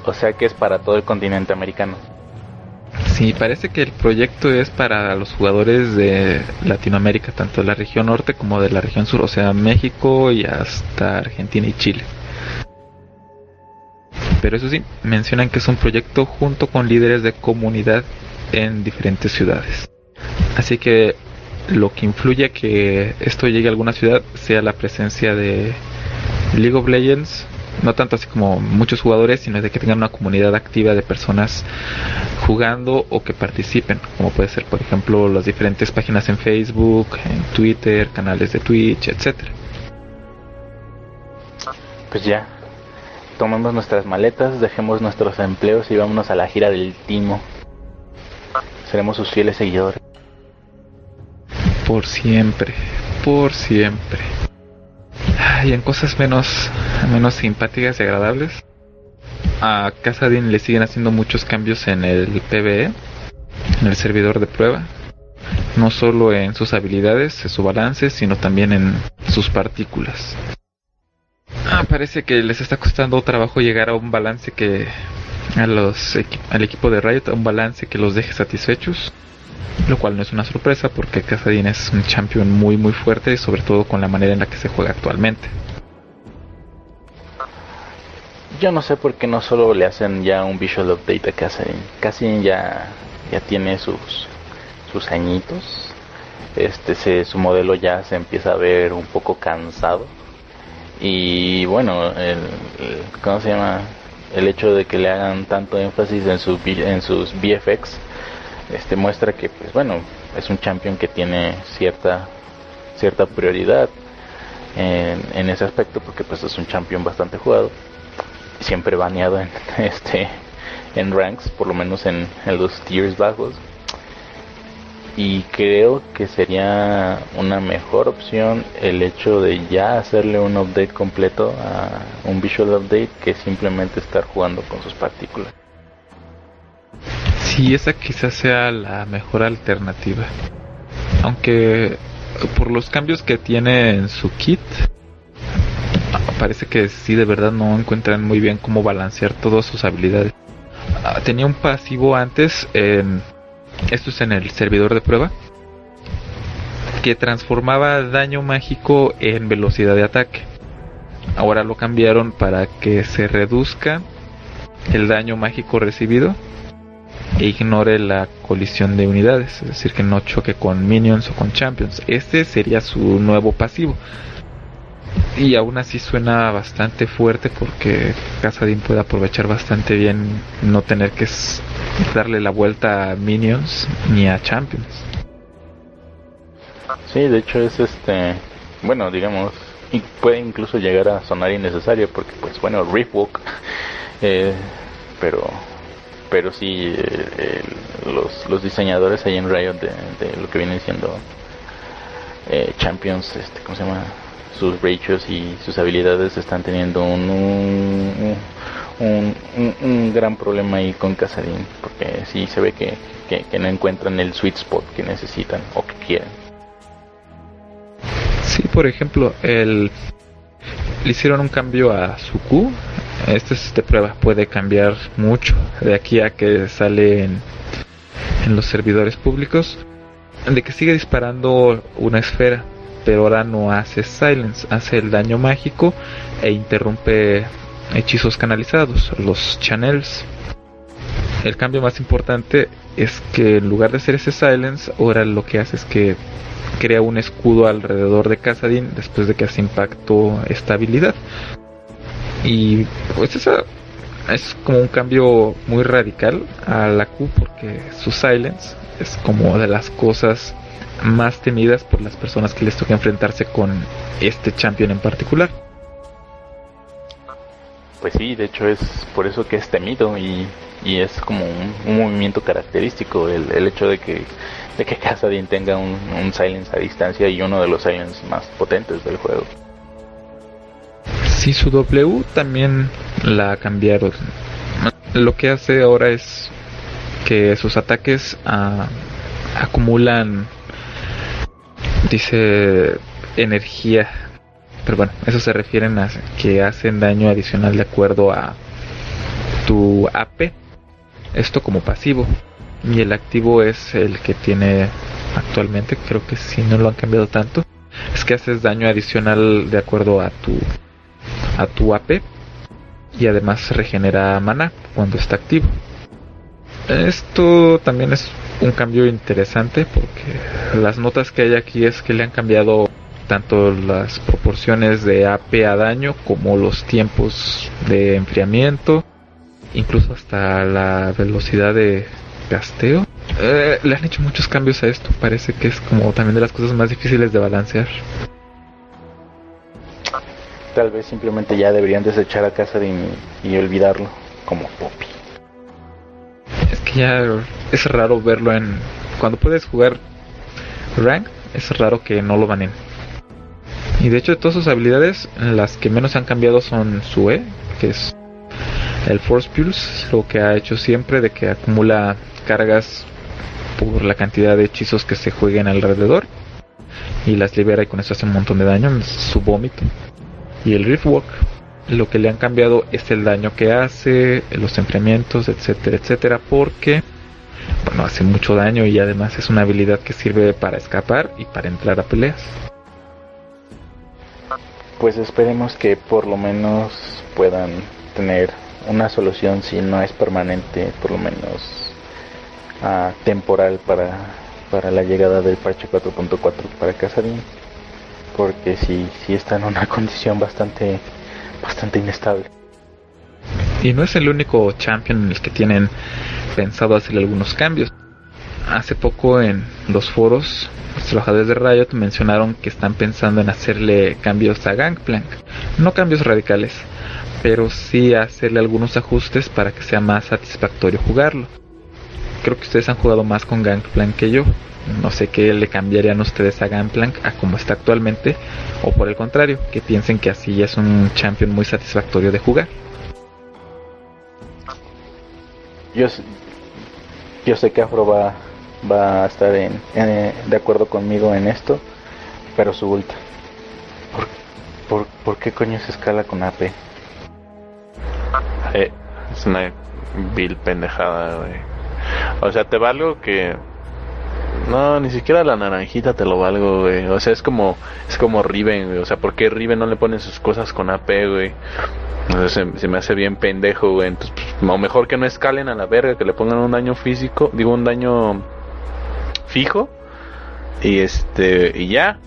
O sea que es para todo el continente americano. Sí, parece que el proyecto es para los jugadores de Latinoamérica, tanto de la región norte como de la región sur, o sea, México y hasta Argentina y Chile. Pero eso sí, mencionan que es un proyecto junto con líderes de comunidad en diferentes ciudades. Así que lo que influye a que esto llegue a alguna ciudad sea la presencia de League of Legends, no tanto así como muchos jugadores, sino de que tengan una comunidad activa de personas jugando o que participen, como puede ser por ejemplo las diferentes páginas en Facebook, en Twitter, canales de Twitch, etcétera. Pues ya, tomemos nuestras maletas, dejemos nuestros empleos y vámonos a la gira del Timo. Seremos sus fieles seguidores. Por siempre, por siempre. Y en cosas menos, menos simpáticas y agradables, a Casadin le siguen haciendo muchos cambios en el PvE, en el servidor de prueba. No solo en sus habilidades, en su balance, sino también en sus partículas. Ah, parece que les está costando trabajo llegar a un balance que a los al equipo de Riot, a un balance que los deje satisfechos lo cual no es una sorpresa porque Casadin es un champion muy muy fuerte, sobre todo con la manera en la que se juega actualmente. Yo no sé por qué no solo le hacen ya un visual update a Casadin. Casadin ya, ya tiene sus, sus añitos. Este, se, su modelo ya se empieza a ver un poco cansado. Y bueno, el, ¿cómo se llama? El hecho de que le hagan tanto énfasis en, su, en sus VFX este muestra que pues bueno es un champion que tiene cierta cierta prioridad en, en ese aspecto porque pues es un champion bastante jugado siempre baneado en <laughs> este en ranks por lo menos en, en los tiers bajos y creo que sería una mejor opción el hecho de ya hacerle un update completo a un visual update que simplemente estar jugando con sus partículas Sí, esa quizás sea la mejor alternativa. Aunque por los cambios que tiene en su kit, parece que sí de verdad no encuentran muy bien cómo balancear todas sus habilidades. Ah, tenía un pasivo antes en esto es en el servidor de prueba que transformaba daño mágico en velocidad de ataque. Ahora lo cambiaron para que se reduzca el daño mágico recibido e ignore la colisión de unidades, es decir, que no choque con minions o con champions. Este sería su nuevo pasivo. Y aún así suena bastante fuerte porque Casadin puede aprovechar bastante bien no tener que darle la vuelta a minions ni a champions. Sí, de hecho es este, bueno, digamos, y puede incluso llegar a sonar innecesario porque pues bueno, Riftwalk, <laughs> eh, pero pero sí eh, los, los diseñadores ahí en Riot de, lo que vienen siendo eh, Champions, este, ¿cómo se llama? Sus ratios y sus habilidades están teniendo un, un, un, gran problema ahí con Casadin, porque sí se ve que, que, no encuentran el sweet spot que necesitan o que quieren. Sí, por ejemplo, el le hicieron un cambio a su Q este es de prueba, puede cambiar mucho de aquí a que sale en, en los servidores públicos. De que sigue disparando una esfera, pero ahora no hace silence, hace el daño mágico e interrumpe hechizos canalizados, los channels. El cambio más importante es que en lugar de hacer ese silence, ahora lo que hace es que crea un escudo alrededor de Casadin después de que hace impacto estabilidad. Y pues eso es como un cambio muy radical a la Q porque su silence es como de las cosas más temidas por las personas que les toca enfrentarse con este champion en particular. Pues sí, de hecho es por eso que es temido y, y es como un, movimiento característico el, el, hecho de que de que <laughs> Casadin tenga un, un silence a distancia y uno de los silence más potentes del juego. Sí, su W también la cambiaron. Lo que hace ahora es que sus ataques ah, acumulan dice energía. Pero bueno, eso se refieren a que hacen daño adicional de acuerdo a tu AP. Esto como pasivo. Y el activo es el que tiene actualmente. Creo que si no lo han cambiado tanto. Es que haces daño adicional de acuerdo a tu a tu AP. Y además regenera mana cuando está activo. Esto también es un cambio interesante porque las notas que hay aquí es que le han cambiado tanto las proporciones de AP a daño como los tiempos de enfriamiento, incluso hasta la velocidad de gasteo. Eh, le han hecho muchos cambios a esto, parece que es como también de las cosas más difíciles de balancear. Tal vez simplemente ya deberían desechar a casa y, y olvidarlo, como Poppy ya es raro verlo en. Cuando puedes jugar rank, es raro que no lo banen. Y de hecho, de todas sus habilidades, las que menos han cambiado son su E, que es el Force Pulse, lo que ha hecho siempre de que acumula cargas por la cantidad de hechizos que se jueguen alrededor y las libera y con eso hace un montón de daño, su vómito. Y el Riftwalk, lo que le han cambiado es el daño que hace, los enfriamientos, etcétera, etcétera, porque bueno, hace mucho daño y además es una habilidad que sirve para escapar y para entrar a peleas. Pues esperemos que por lo menos puedan tener una solución si no es permanente, por lo menos uh, temporal para, para la llegada del parche 4.4 para Casadin, porque si, si está en una <laughs> condición bastante bastante inestable. Y no es el único champion en el que tienen pensado hacerle algunos cambios. Hace poco en los foros, los trabajadores de Riot mencionaron que están pensando en hacerle cambios a Gangplank. No cambios radicales, pero sí hacerle algunos ajustes para que sea más satisfactorio jugarlo. Creo que ustedes han jugado más con Gangplank que yo. No sé qué le cambiarían ustedes a Gangplank a como está actualmente, o por el contrario, que piensen que así es un champion muy satisfactorio de jugar. Yo, yo sé que Afro va, va a estar en, de acuerdo conmigo en esto, pero su ult. ¿Por, por, por qué coño se escala con AP? Eh, es una vil pendejada, güey. O sea, te valgo que no, ni siquiera la naranjita te lo valgo, güey. O sea, es como, es como Riven, güey. O sea, ¿por qué Riven no le pone sus cosas con AP, güey? O sea, se, me hace bien pendejo, güey. Entonces, pues, mejor que no escalen a la verga, que le pongan un daño físico, digo, un daño fijo. Y este, y ya.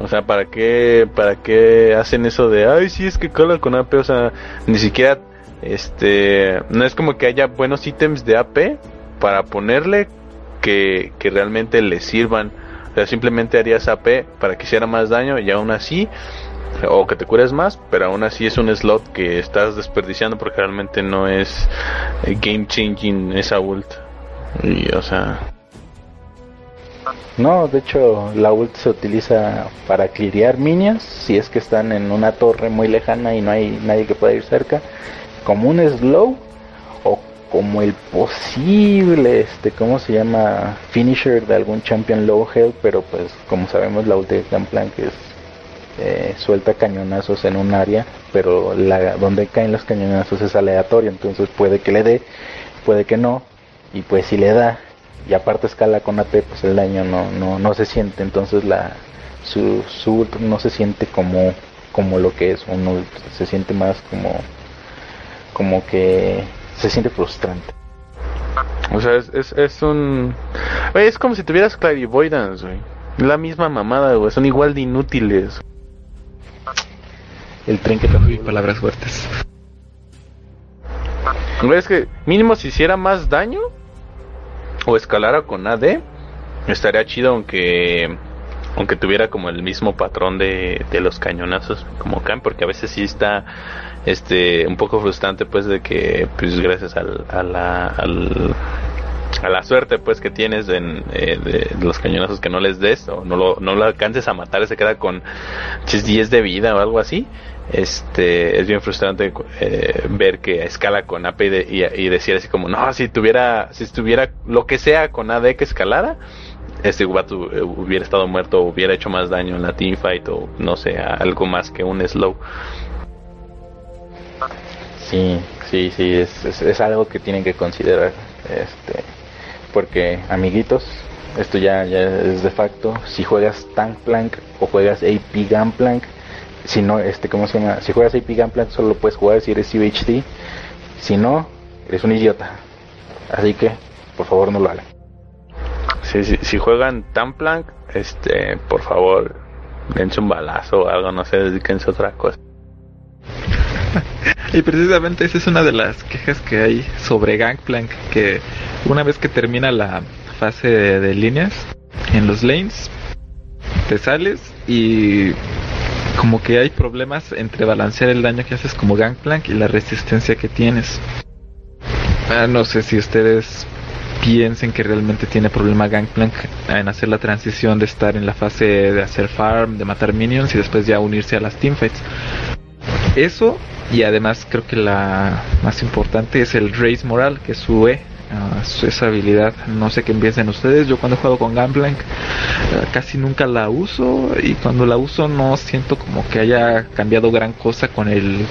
O sea, ¿para qué, para qué hacen eso de, ay, sí, es que cala con AP? O sea, ni siquiera, este, no es como que haya buenos ítems de AP para ponerle que, realmente le sirvan. O sea, simplemente harías AP para que hiciera más daño y aún así, o que te cures más, pero aún así es un slot que estás desperdiciando porque realmente no es eh, game changing esa ult. Y, o sea. No, de hecho, la ult se utiliza para clirear minions si es que están en una torre muy lejana y no hay nadie que pueda ir cerca. Como un slow como el posible, este, ¿cómo se llama? Finisher de algún champion low health, pero pues como sabemos la ulti de Gunplank es eh, suelta cañonazos en un área, pero la, donde caen los cañonazos es aleatorio, entonces puede que le dé, puede que no, y pues si le da, y aparte escala con AP, pues el daño no, no, no se siente, entonces la su, su ult no se siente como, como lo que es un ult, se siente más como como que se siente frustrante. O sea, es, es, es un... es como si tuvieras clarivoidance, güey. La misma mamada, güey. Son igual de inútiles. El tren que te palabras fuertes. Es que mínimo si hiciera más daño o escalara con AD, estaría chido aunque aunque tuviera como el mismo patrón de, de los cañonazos como Khan, porque a veces sí está este un poco frustrante pues de que pues gracias al, a la a la suerte pues que tienes en, eh, de los cañonazos que no les des o no lo, no lo alcances a matar se queda con 10 de vida o algo así este es bien frustrante eh, ver que escala con AP y, y, decir así como no si tuviera si estuviera lo que sea con AD que escalara este Ubatu eh, hubiera estado muerto, hubiera hecho más daño en la teamfight o no sé, algo más que un slow. Sí, sí, sí, es, es, algo que tienen que considerar. Este, porque, amiguitos, esto ya, ya es de facto. Si juegas Tank Plank o juegas AP Gunplank, si no, este, ¿cómo se llama? Si juegas AP Gunplank solo puedes jugar si eres UHD. Si no, eres un idiota. Así que, por favor, no lo hagan. Si, si, si juegan Tank este, por favor, dense un balazo o algo, no sé, dedíquense a otra cosa. <laughs> y precisamente esa es una de las quejas que hay sobre Gangplank, que una vez que termina la fase de, líneas en los lanes, te sales y como que hay problemas entre balancear el daño que haces como Gangplank y la resistencia que tienes. Ah, no sé si ustedes piensen que realmente tiene problema Gangplank en hacer la transición de estar en la fase de hacer farm, de matar minions y después ya unirse a las teamfights. Eso y además creo que la más importante es el Race Moral, que es su E, uh, esa habilidad. No sé qué piensen ustedes. Yo cuando juego con Gangplank uh, casi nunca la uso y cuando la uso no siento como que haya cambiado gran cosa con el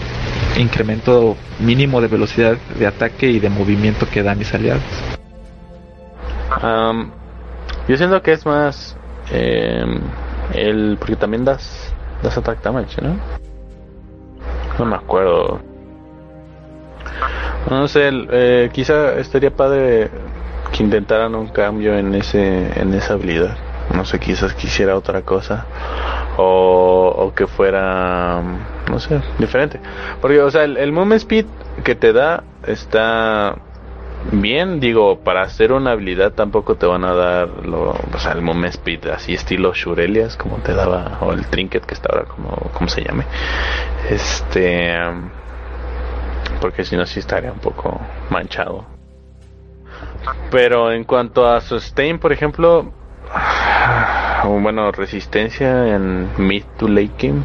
incremento mínimo de velocidad de ataque y de movimiento que dan mis aliados. Yo siento que es más eh, el porque también das das attack damage, ¿no? No me acuerdo. No sé, eh, quizá estaría padre que intentaran un cambio en ese en esa habilidad. No sé, quizás quisiera otra cosa o, o que fuera no sé, diferente. Porque o sea, el, el speed que te da está bien, digo, para hacer una habilidad tampoco te van a dar lo, o sea, el moment speed así estilo Shurelias como te daba o el trinket que está ahora como como se llame. Este porque si no sí estaría un poco manchado. Pero en cuanto a sustain, por ejemplo, bueno, resistencia en mid to late game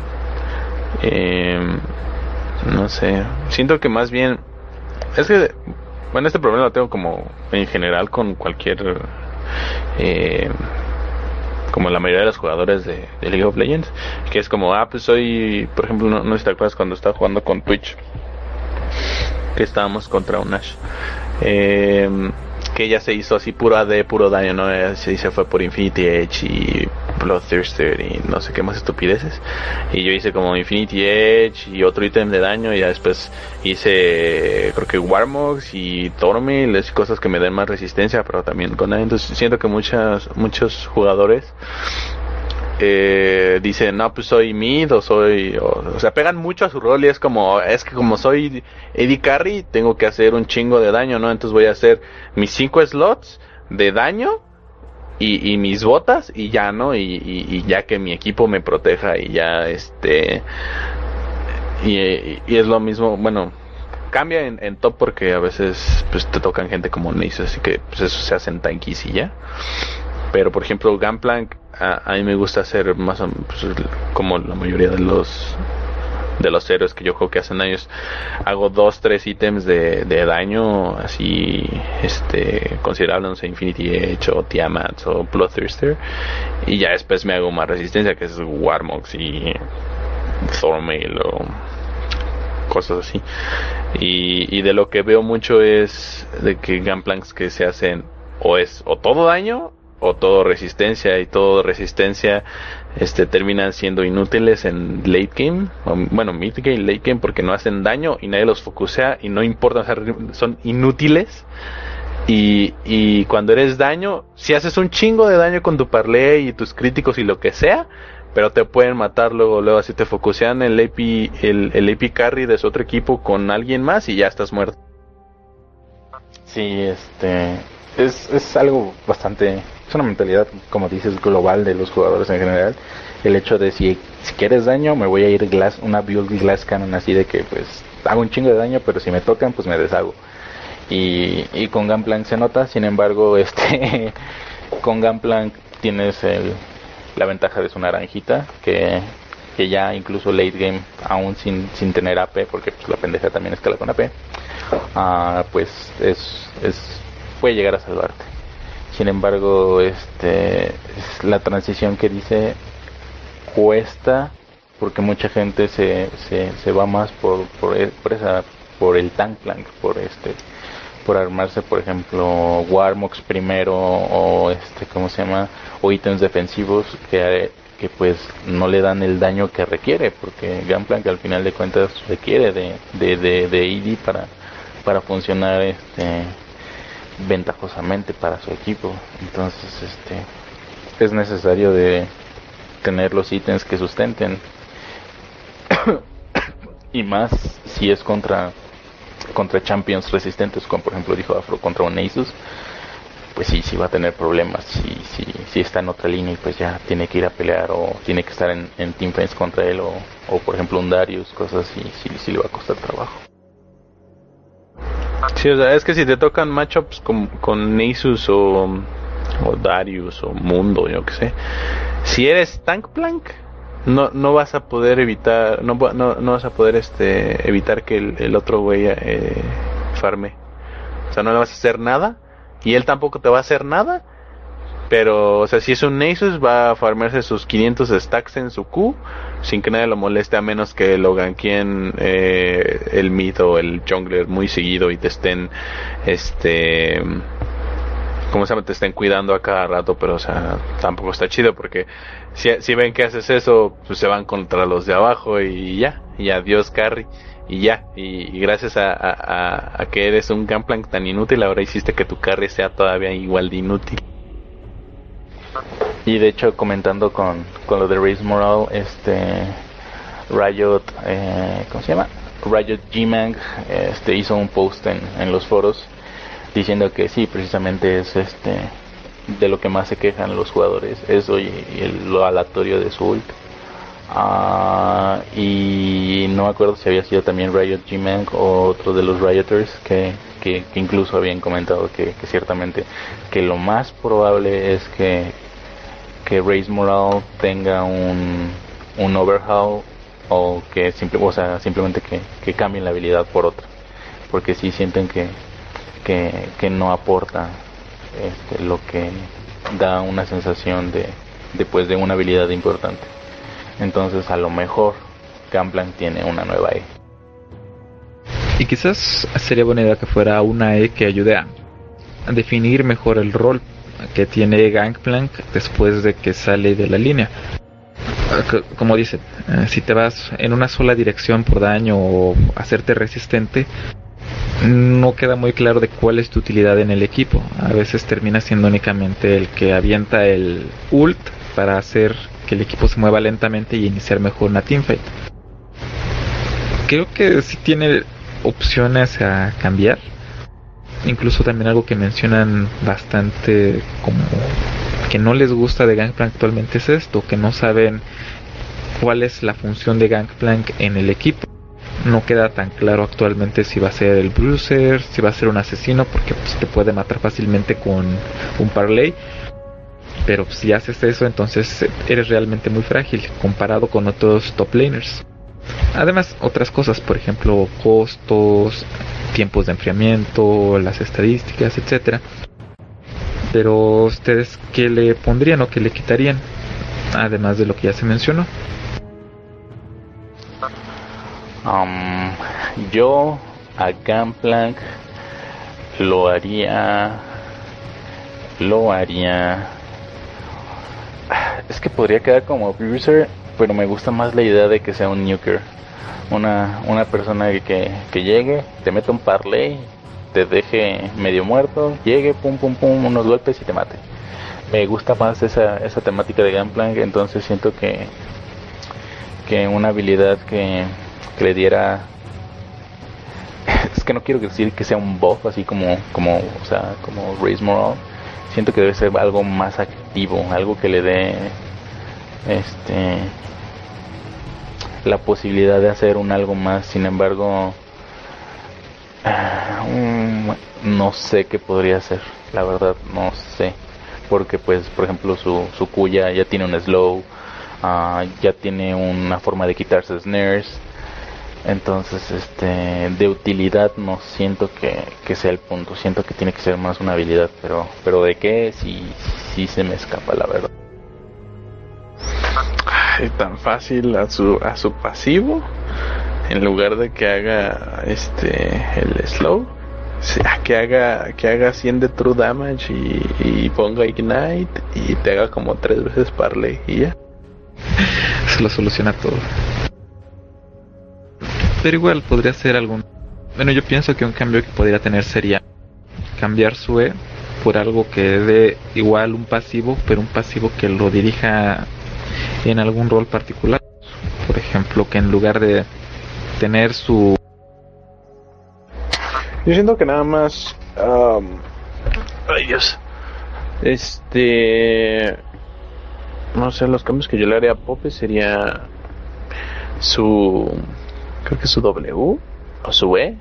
eh, no sé, siento que más bien es que bueno, este problema lo tengo como en general con cualquier. Eh, como la mayoría de los jugadores de, League of Legends, que es como, ah, pues soy, por ejemplo, no, no sé si te acuerdas cuando estaba jugando con Twitch, que estábamos contra un Ash. Eh, que ella se hizo así puro AD, puro daño, ¿no? Se, se fue por Infinity Edge y Bloodthirster y no sé qué más estupideces. Y yo hice como Infinity Edge y otro ítem de daño y ya después hice creo que Warmogs y Tormil, cosas que me den más resistencia, pero también con Entonces siento que muchas, muchos jugadores eh, dicen, no, pues soy mid o soy, o, sea, pegan mucho a su rol y es como, es que como soy Eddie Carry, tengo que hacer un chingo de daño, ¿no? Entonces voy a hacer mis 5 slots de daño y, mis botas y ya, ¿no? Y, ya que mi equipo me proteja y ya, este, y, es lo mismo, bueno, cambia en, top porque a veces pues te tocan gente como Nice, así que pues eso se hacen tanquis y ya. Pero por ejemplo, Gunplank a, mí me gusta hacer más pues, como la mayoría de los de los héroes que yo juego que hacen daños. Hago dos tres ítems de, de daño así este considerable no sé Infinity Edge o Tiamat o Bloodthirster. Y ya después me hago más resistencia que es Warmox y Thormail o cosas así. Y, y de lo que veo mucho es de que Gunplanks que se hacen o es o todo daño o todo resistencia y todo resistencia este terminan siendo inútiles en late game bueno mid game late game porque no hacen daño y nadie los focusea y no importa son inútiles. Y, y cuando eres daño si haces un chingo de daño con tu parley y tus críticos y lo que sea pero te pueden matar luego luego así te focusean el AP el, el carry de su otro equipo con alguien más y ya estás muerto. Sí este es, es algo bastante es una mentalidad, como dices, global de los jugadores en general. El hecho de si, si quieres daño, me voy a ir glass, una build glass cannon así de que pues hago un chingo de daño, pero si me tocan, pues me deshago. Y, y con Gunplank se nota, sin embargo, <laughs> este con Gunplank tienes el, la ventaja de su naranjita, que, que ya incluso late game, aún sin, sin tener AP, porque pues, la pendeja también escala con AP, ah, pues es, es, puede llegar a salvarte. Sin embargo, este la transición que dice cuesta porque mucha gente se, se, se va más por, por, e, por, esa por el tank plank, por este por armarse por ejemplo Warmox primero o este cómo se llama o ítems defensivos que que pues no le dan el daño que requiere porque Gunplank al final de cuentas requiere de de, de, de ED para para funcionar este ventajosamente para su equipo. Entonces este es necesario de tener los ítems que sustenten. <coughs> Y más si es contra contra champions resistentes como por ejemplo dijo Afro contra un Asus pues sí, sí va a tener problemas. Si, si está en otra línea y pues ya tiene que ir a pelear o tiene que estar en, en team fights contra él o, o, por ejemplo un Darius, cosas así, sí, sí le va a costar trabajo. Sí, o sea, es que si te tocan matchups con, con o, o Darius o Mundo, yo que sé, si eres Tank Plank, no, no vas a poder evitar, no, no, no vas a poder este evitar que el, el otro güey eh, farme. O sea, no le vas a hacer nada y él tampoco te va a hacer nada. Pero, o sea, si es un Nasus, va a farmearse sus 500 stacks en su Q sin que nadie lo moleste, a menos que lo ganqueen eh, el mid o el jungler muy seguido y te estén, este, ¿cómo se llama? Te estén cuidando a cada rato, pero, o sea, tampoco está chido porque si, si ven que haces eso, pues se van contra los de abajo y ya, y adiós carry y ya, y, gracias a, a, a, que eres un Gunplank tan inútil, ahora hiciste que tu carry sea todavía igual de inútil. Y de hecho, comentando con, con lo de Race Moral, este Riot, eh, ¿cómo se llama? Riot G-Mang este, hizo un post en, en los foros diciendo que sí, precisamente es este de lo que más se quejan los jugadores, eso y, y el, lo aleatorio de su ult. Uh, y no acuerdo si había sido también Riot G-Man o otro de los Rioters que, que, que incluso habían comentado que, que, ciertamente que lo más probable es que, que Race Moral tenga un, un overhaul o que simple, o sea, simplemente que, que cambien la habilidad por otra. Porque si sienten que, que, que no aporta este, lo que da una sensación de después de una habilidad importante. Entonces a lo mejor Gunplank tiene una nueva E. Y quizás sería buena idea que fuera una E que ayude a definir mejor el rol que tiene Gangplank después de que sale de la línea. Como dice, si te vas en una sola dirección por daño o hacerte resistente, no queda muy claro de cuál es tu utilidad en el equipo. A veces termina siendo únicamente el que avienta el ult para hacer que el equipo se mueva lentamente y iniciar mejor una teamfight. Creo que sí tiene opciones a cambiar. Incluso también algo que mencionan bastante como que no les gusta de Gangplank actualmente es esto, que no saben cuál es la función de Gangplank en el equipo. No queda tan claro actualmente si va a ser el bruiser, si va a ser un asesino, porque pues, te puede matar fácilmente con un parlay pero si haces eso entonces eres realmente muy frágil comparado con otros top laners. Además, otras cosas, por ejemplo, costos, tiempos de enfriamiento, las estadísticas, etcétera. Pero ustedes qué le pondrían o qué le quitarían, además de lo que ya se mencionó. Um, yo a Gunplank lo haría, lo haría es que podría quedar como bruiser, pero me gusta más la idea de que sea un nuker. Una, una persona que, que llegue, te mete un parlay, te deje medio muerto, llegue, pum, pum, pum, unos golpes y te mate. Me gusta más esa, esa temática de Gunplank, entonces siento que, que una habilidad que, que le diera <laughs> es que no quiero decir que sea un buff así como como o sea como raise moral siento que debe ser algo más activo, algo que le dé este la posibilidad de hacer un algo más. Sin embargo, um, no sé qué podría ser, la verdad no sé, porque pues por ejemplo su su cuya ya tiene un slow, uh, ya tiene una forma de quitarse snares Entonces, este, de utilidad no siento que, sea el punto. Siento que tiene que ser más una habilidad, pero, pero de qué sí, sí se me escapa la verdad. Tan fácil a su, a su pasivo, en lugar de que haga este el slow, que haga que haga 100 de true damage y, ponga ignite y te haga como tres veces parley y ya. <laughs> Se lo soluciona todo. Pero igual podría ser algún. Bueno, yo pienso que un cambio que podría tener sería cambiar su E por algo que dé igual un pasivo, pero un pasivo que lo dirija en algún rol particular. Por ejemplo, que en lugar de tener su yo siento que nada más. ay Dios. Este. No sé, los cambios que yo le haría a Pope sería. Su. Creo que su W. O su E.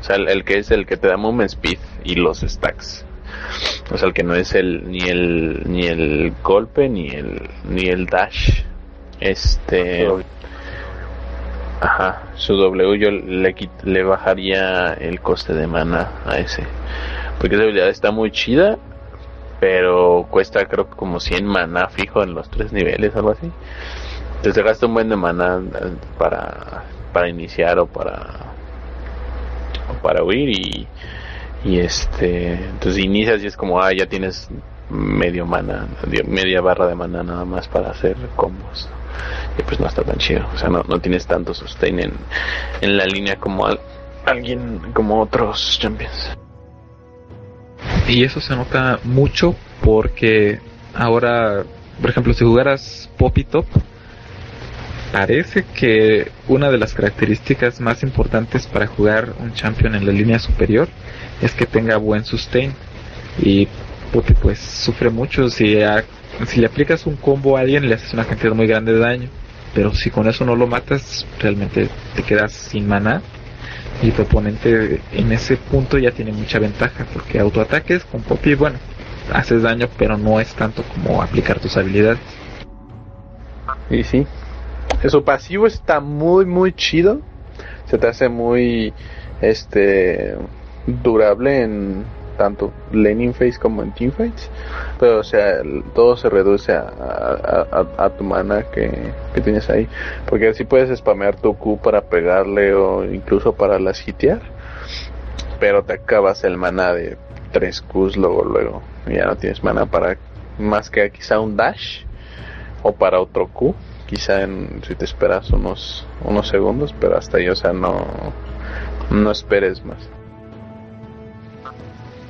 O sea, el, que es el que te da movement speed y los stacks. O sea, el que no es el ni el ni el golpe ni el ni el dash. Este Ajá, su W yo le, le bajaría el coste de mana a ese. Porque esa habilidad está muy chida, pero cuesta creo que como 100 mana fijo en los tres niveles, algo así. Entonces te gasta un buen de mana eh, para, para iniciar o para, o para huir y, y este, entonces inicias y es como, ah, ya tienes medio mana, media barra de mana nada más para hacer combos y pues no está tan chido. O sea, no, no tienes tanto sustain en, en la línea como alguien, como otros champions. Y eso se nota mucho porque ahora, por ejemplo, si jugaras Poppy Top, parece que una de las características más importantes para jugar un champion en la línea superior es que tenga buen sustain. Y Poppy pues sufre mucho si, si le aplicas un combo a alguien le haces una cantidad muy grande de daño pero si con eso no lo matas, realmente te quedas sin mana y tu oponente en ese punto ya tiene mucha ventaja, porque autoataques con Poppy, bueno, haces daño, pero no es tanto como aplicar tus habilidades. Y sí, eso pasivo está muy, muy chido, se te hace muy, este, durable en tanto laning phase como en teamfights pero o sea todo se reduce a, tu mana que, tienes ahí porque así puedes spamear tu Q para pegarle o incluso para las hitear pero te acabas el mana de 3 Qs luego luego ya no tienes mana para más que quizá un dash o para otro Q quizá en, si te esperas unos unos segundos pero hasta ahí o sea no no esperes más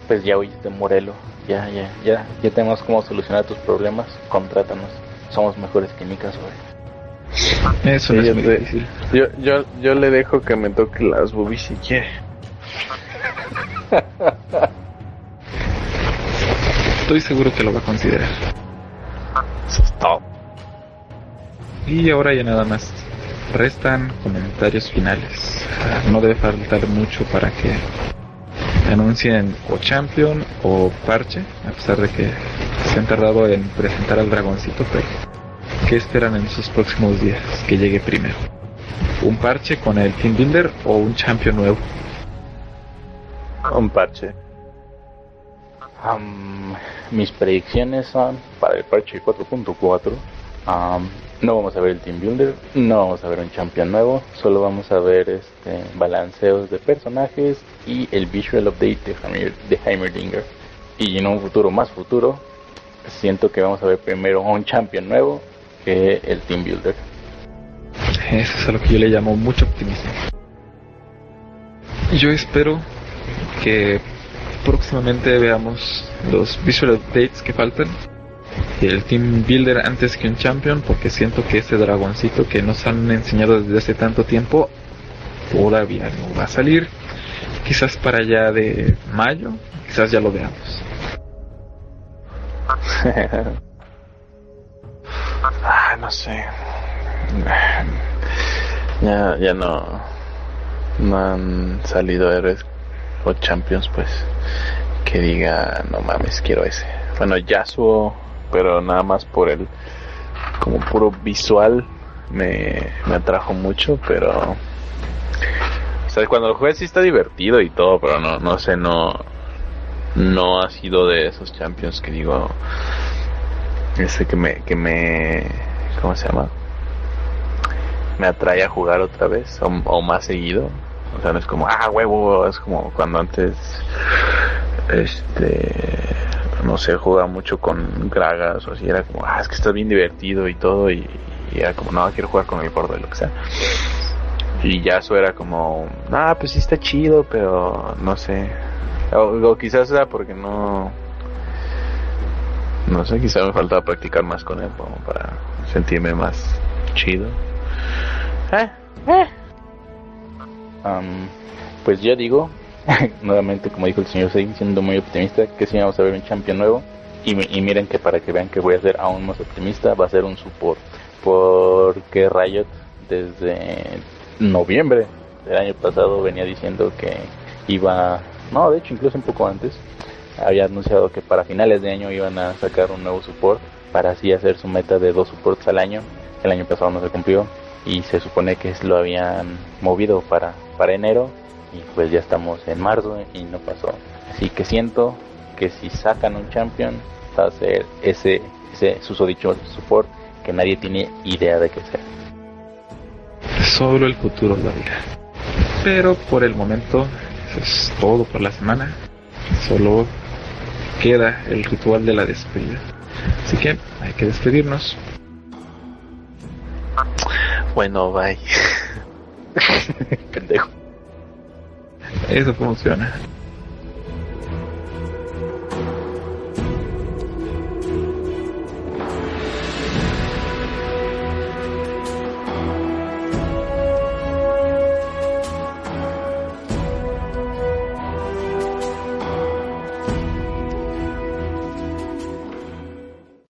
pues ya oíste Morelo, ya, ya, ya, ya tenemos cómo solucionar tus problemas, contrátanos, somos mejores que Nicas, güey. Eso es muy difícil. Yo, yo, yo le dejo que me toque las boobies si quiere. Estoy seguro que lo va a considerar. Stop. Y ahora ya nada más. Restan comentarios finales. No debe faltar mucho para que anuncien o Champion o Parche, a pesar de que se han tardado en presentar al dragoncito, pero ¿qué esperan en sus próximos días que llegue primero? ¿Un parche con el Team Builder o un Champion nuevo? Un parche. mis predicciones son para el parche 4.4 no vamos a ver el Team Builder, no vamos a ver un champion nuevo, solo vamos a ver este balanceos de personajes y el visual update de, de Heimerdinger. Y en un futuro más futuro, siento que vamos a ver primero un champion nuevo que el Team Builder. Eso es a lo que yo le llamo mucho optimismo. Yo espero que próximamente veamos los visual updates que faltan el Team Builder antes que un Champion porque siento que ese dragoncito que nos han enseñado desde hace tanto tiempo todavía no va a salir. Quizás para allá de mayo, quizás ya lo veamos. <laughs> ah, no sé. Ya, ya no, han salido héroes o champions, pues que diga, no mames, quiero ese. Bueno, Yasuo pero nada más por el como puro visual me, me atrajo mucho, pero sea, cuando lo juegas sí está divertido y todo, pero no, no sé, no, no ha sido de esos champions que digo, ese que me, que me, ¿cómo se llama? Me atrae a jugar otra vez o, o más seguido. O sea, no es como, ah, huevo, es como cuando antes, este, no sé, jugaba mucho con Gragas o así, era como, ah, es que está bien divertido y todo, y, era como, no, quiero jugar con el gordo y lo que sea. Y ya eso era como, ah, pues sí está chido, pero no sé. O, o quizás era porque no, no sé, quizás me faltaba practicar más con él como para sentirme más chido. Eh, eh. Um, pues yo digo, <laughs> nuevamente como dijo el señor Sein, siendo muy optimista, que sí vamos a ver un champion nuevo. Y, y, miren que para que vean que voy a ser aún más optimista, va a ser un support. Porque Riot desde noviembre del año pasado venía diciendo que iba, no, de hecho incluso un poco antes, había anunciado que para finales de año iban a sacar un nuevo support para así hacer su meta de dos supports al año. El año pasado no se cumplió y se supone que lo habían movido para, para enero y pues ya estamos en marzo y no pasó. Así que siento que si sacan un champion va a ser ese, ese susodicho support que nadie tiene idea de qué sea. Solo el futuro lo dirá. Pero por el momento eso es todo por la semana. Solo queda el ritual de la despedida. Así que hay que despedirnos. Bueno, bye. <laughs> Pendejo. Eso funciona.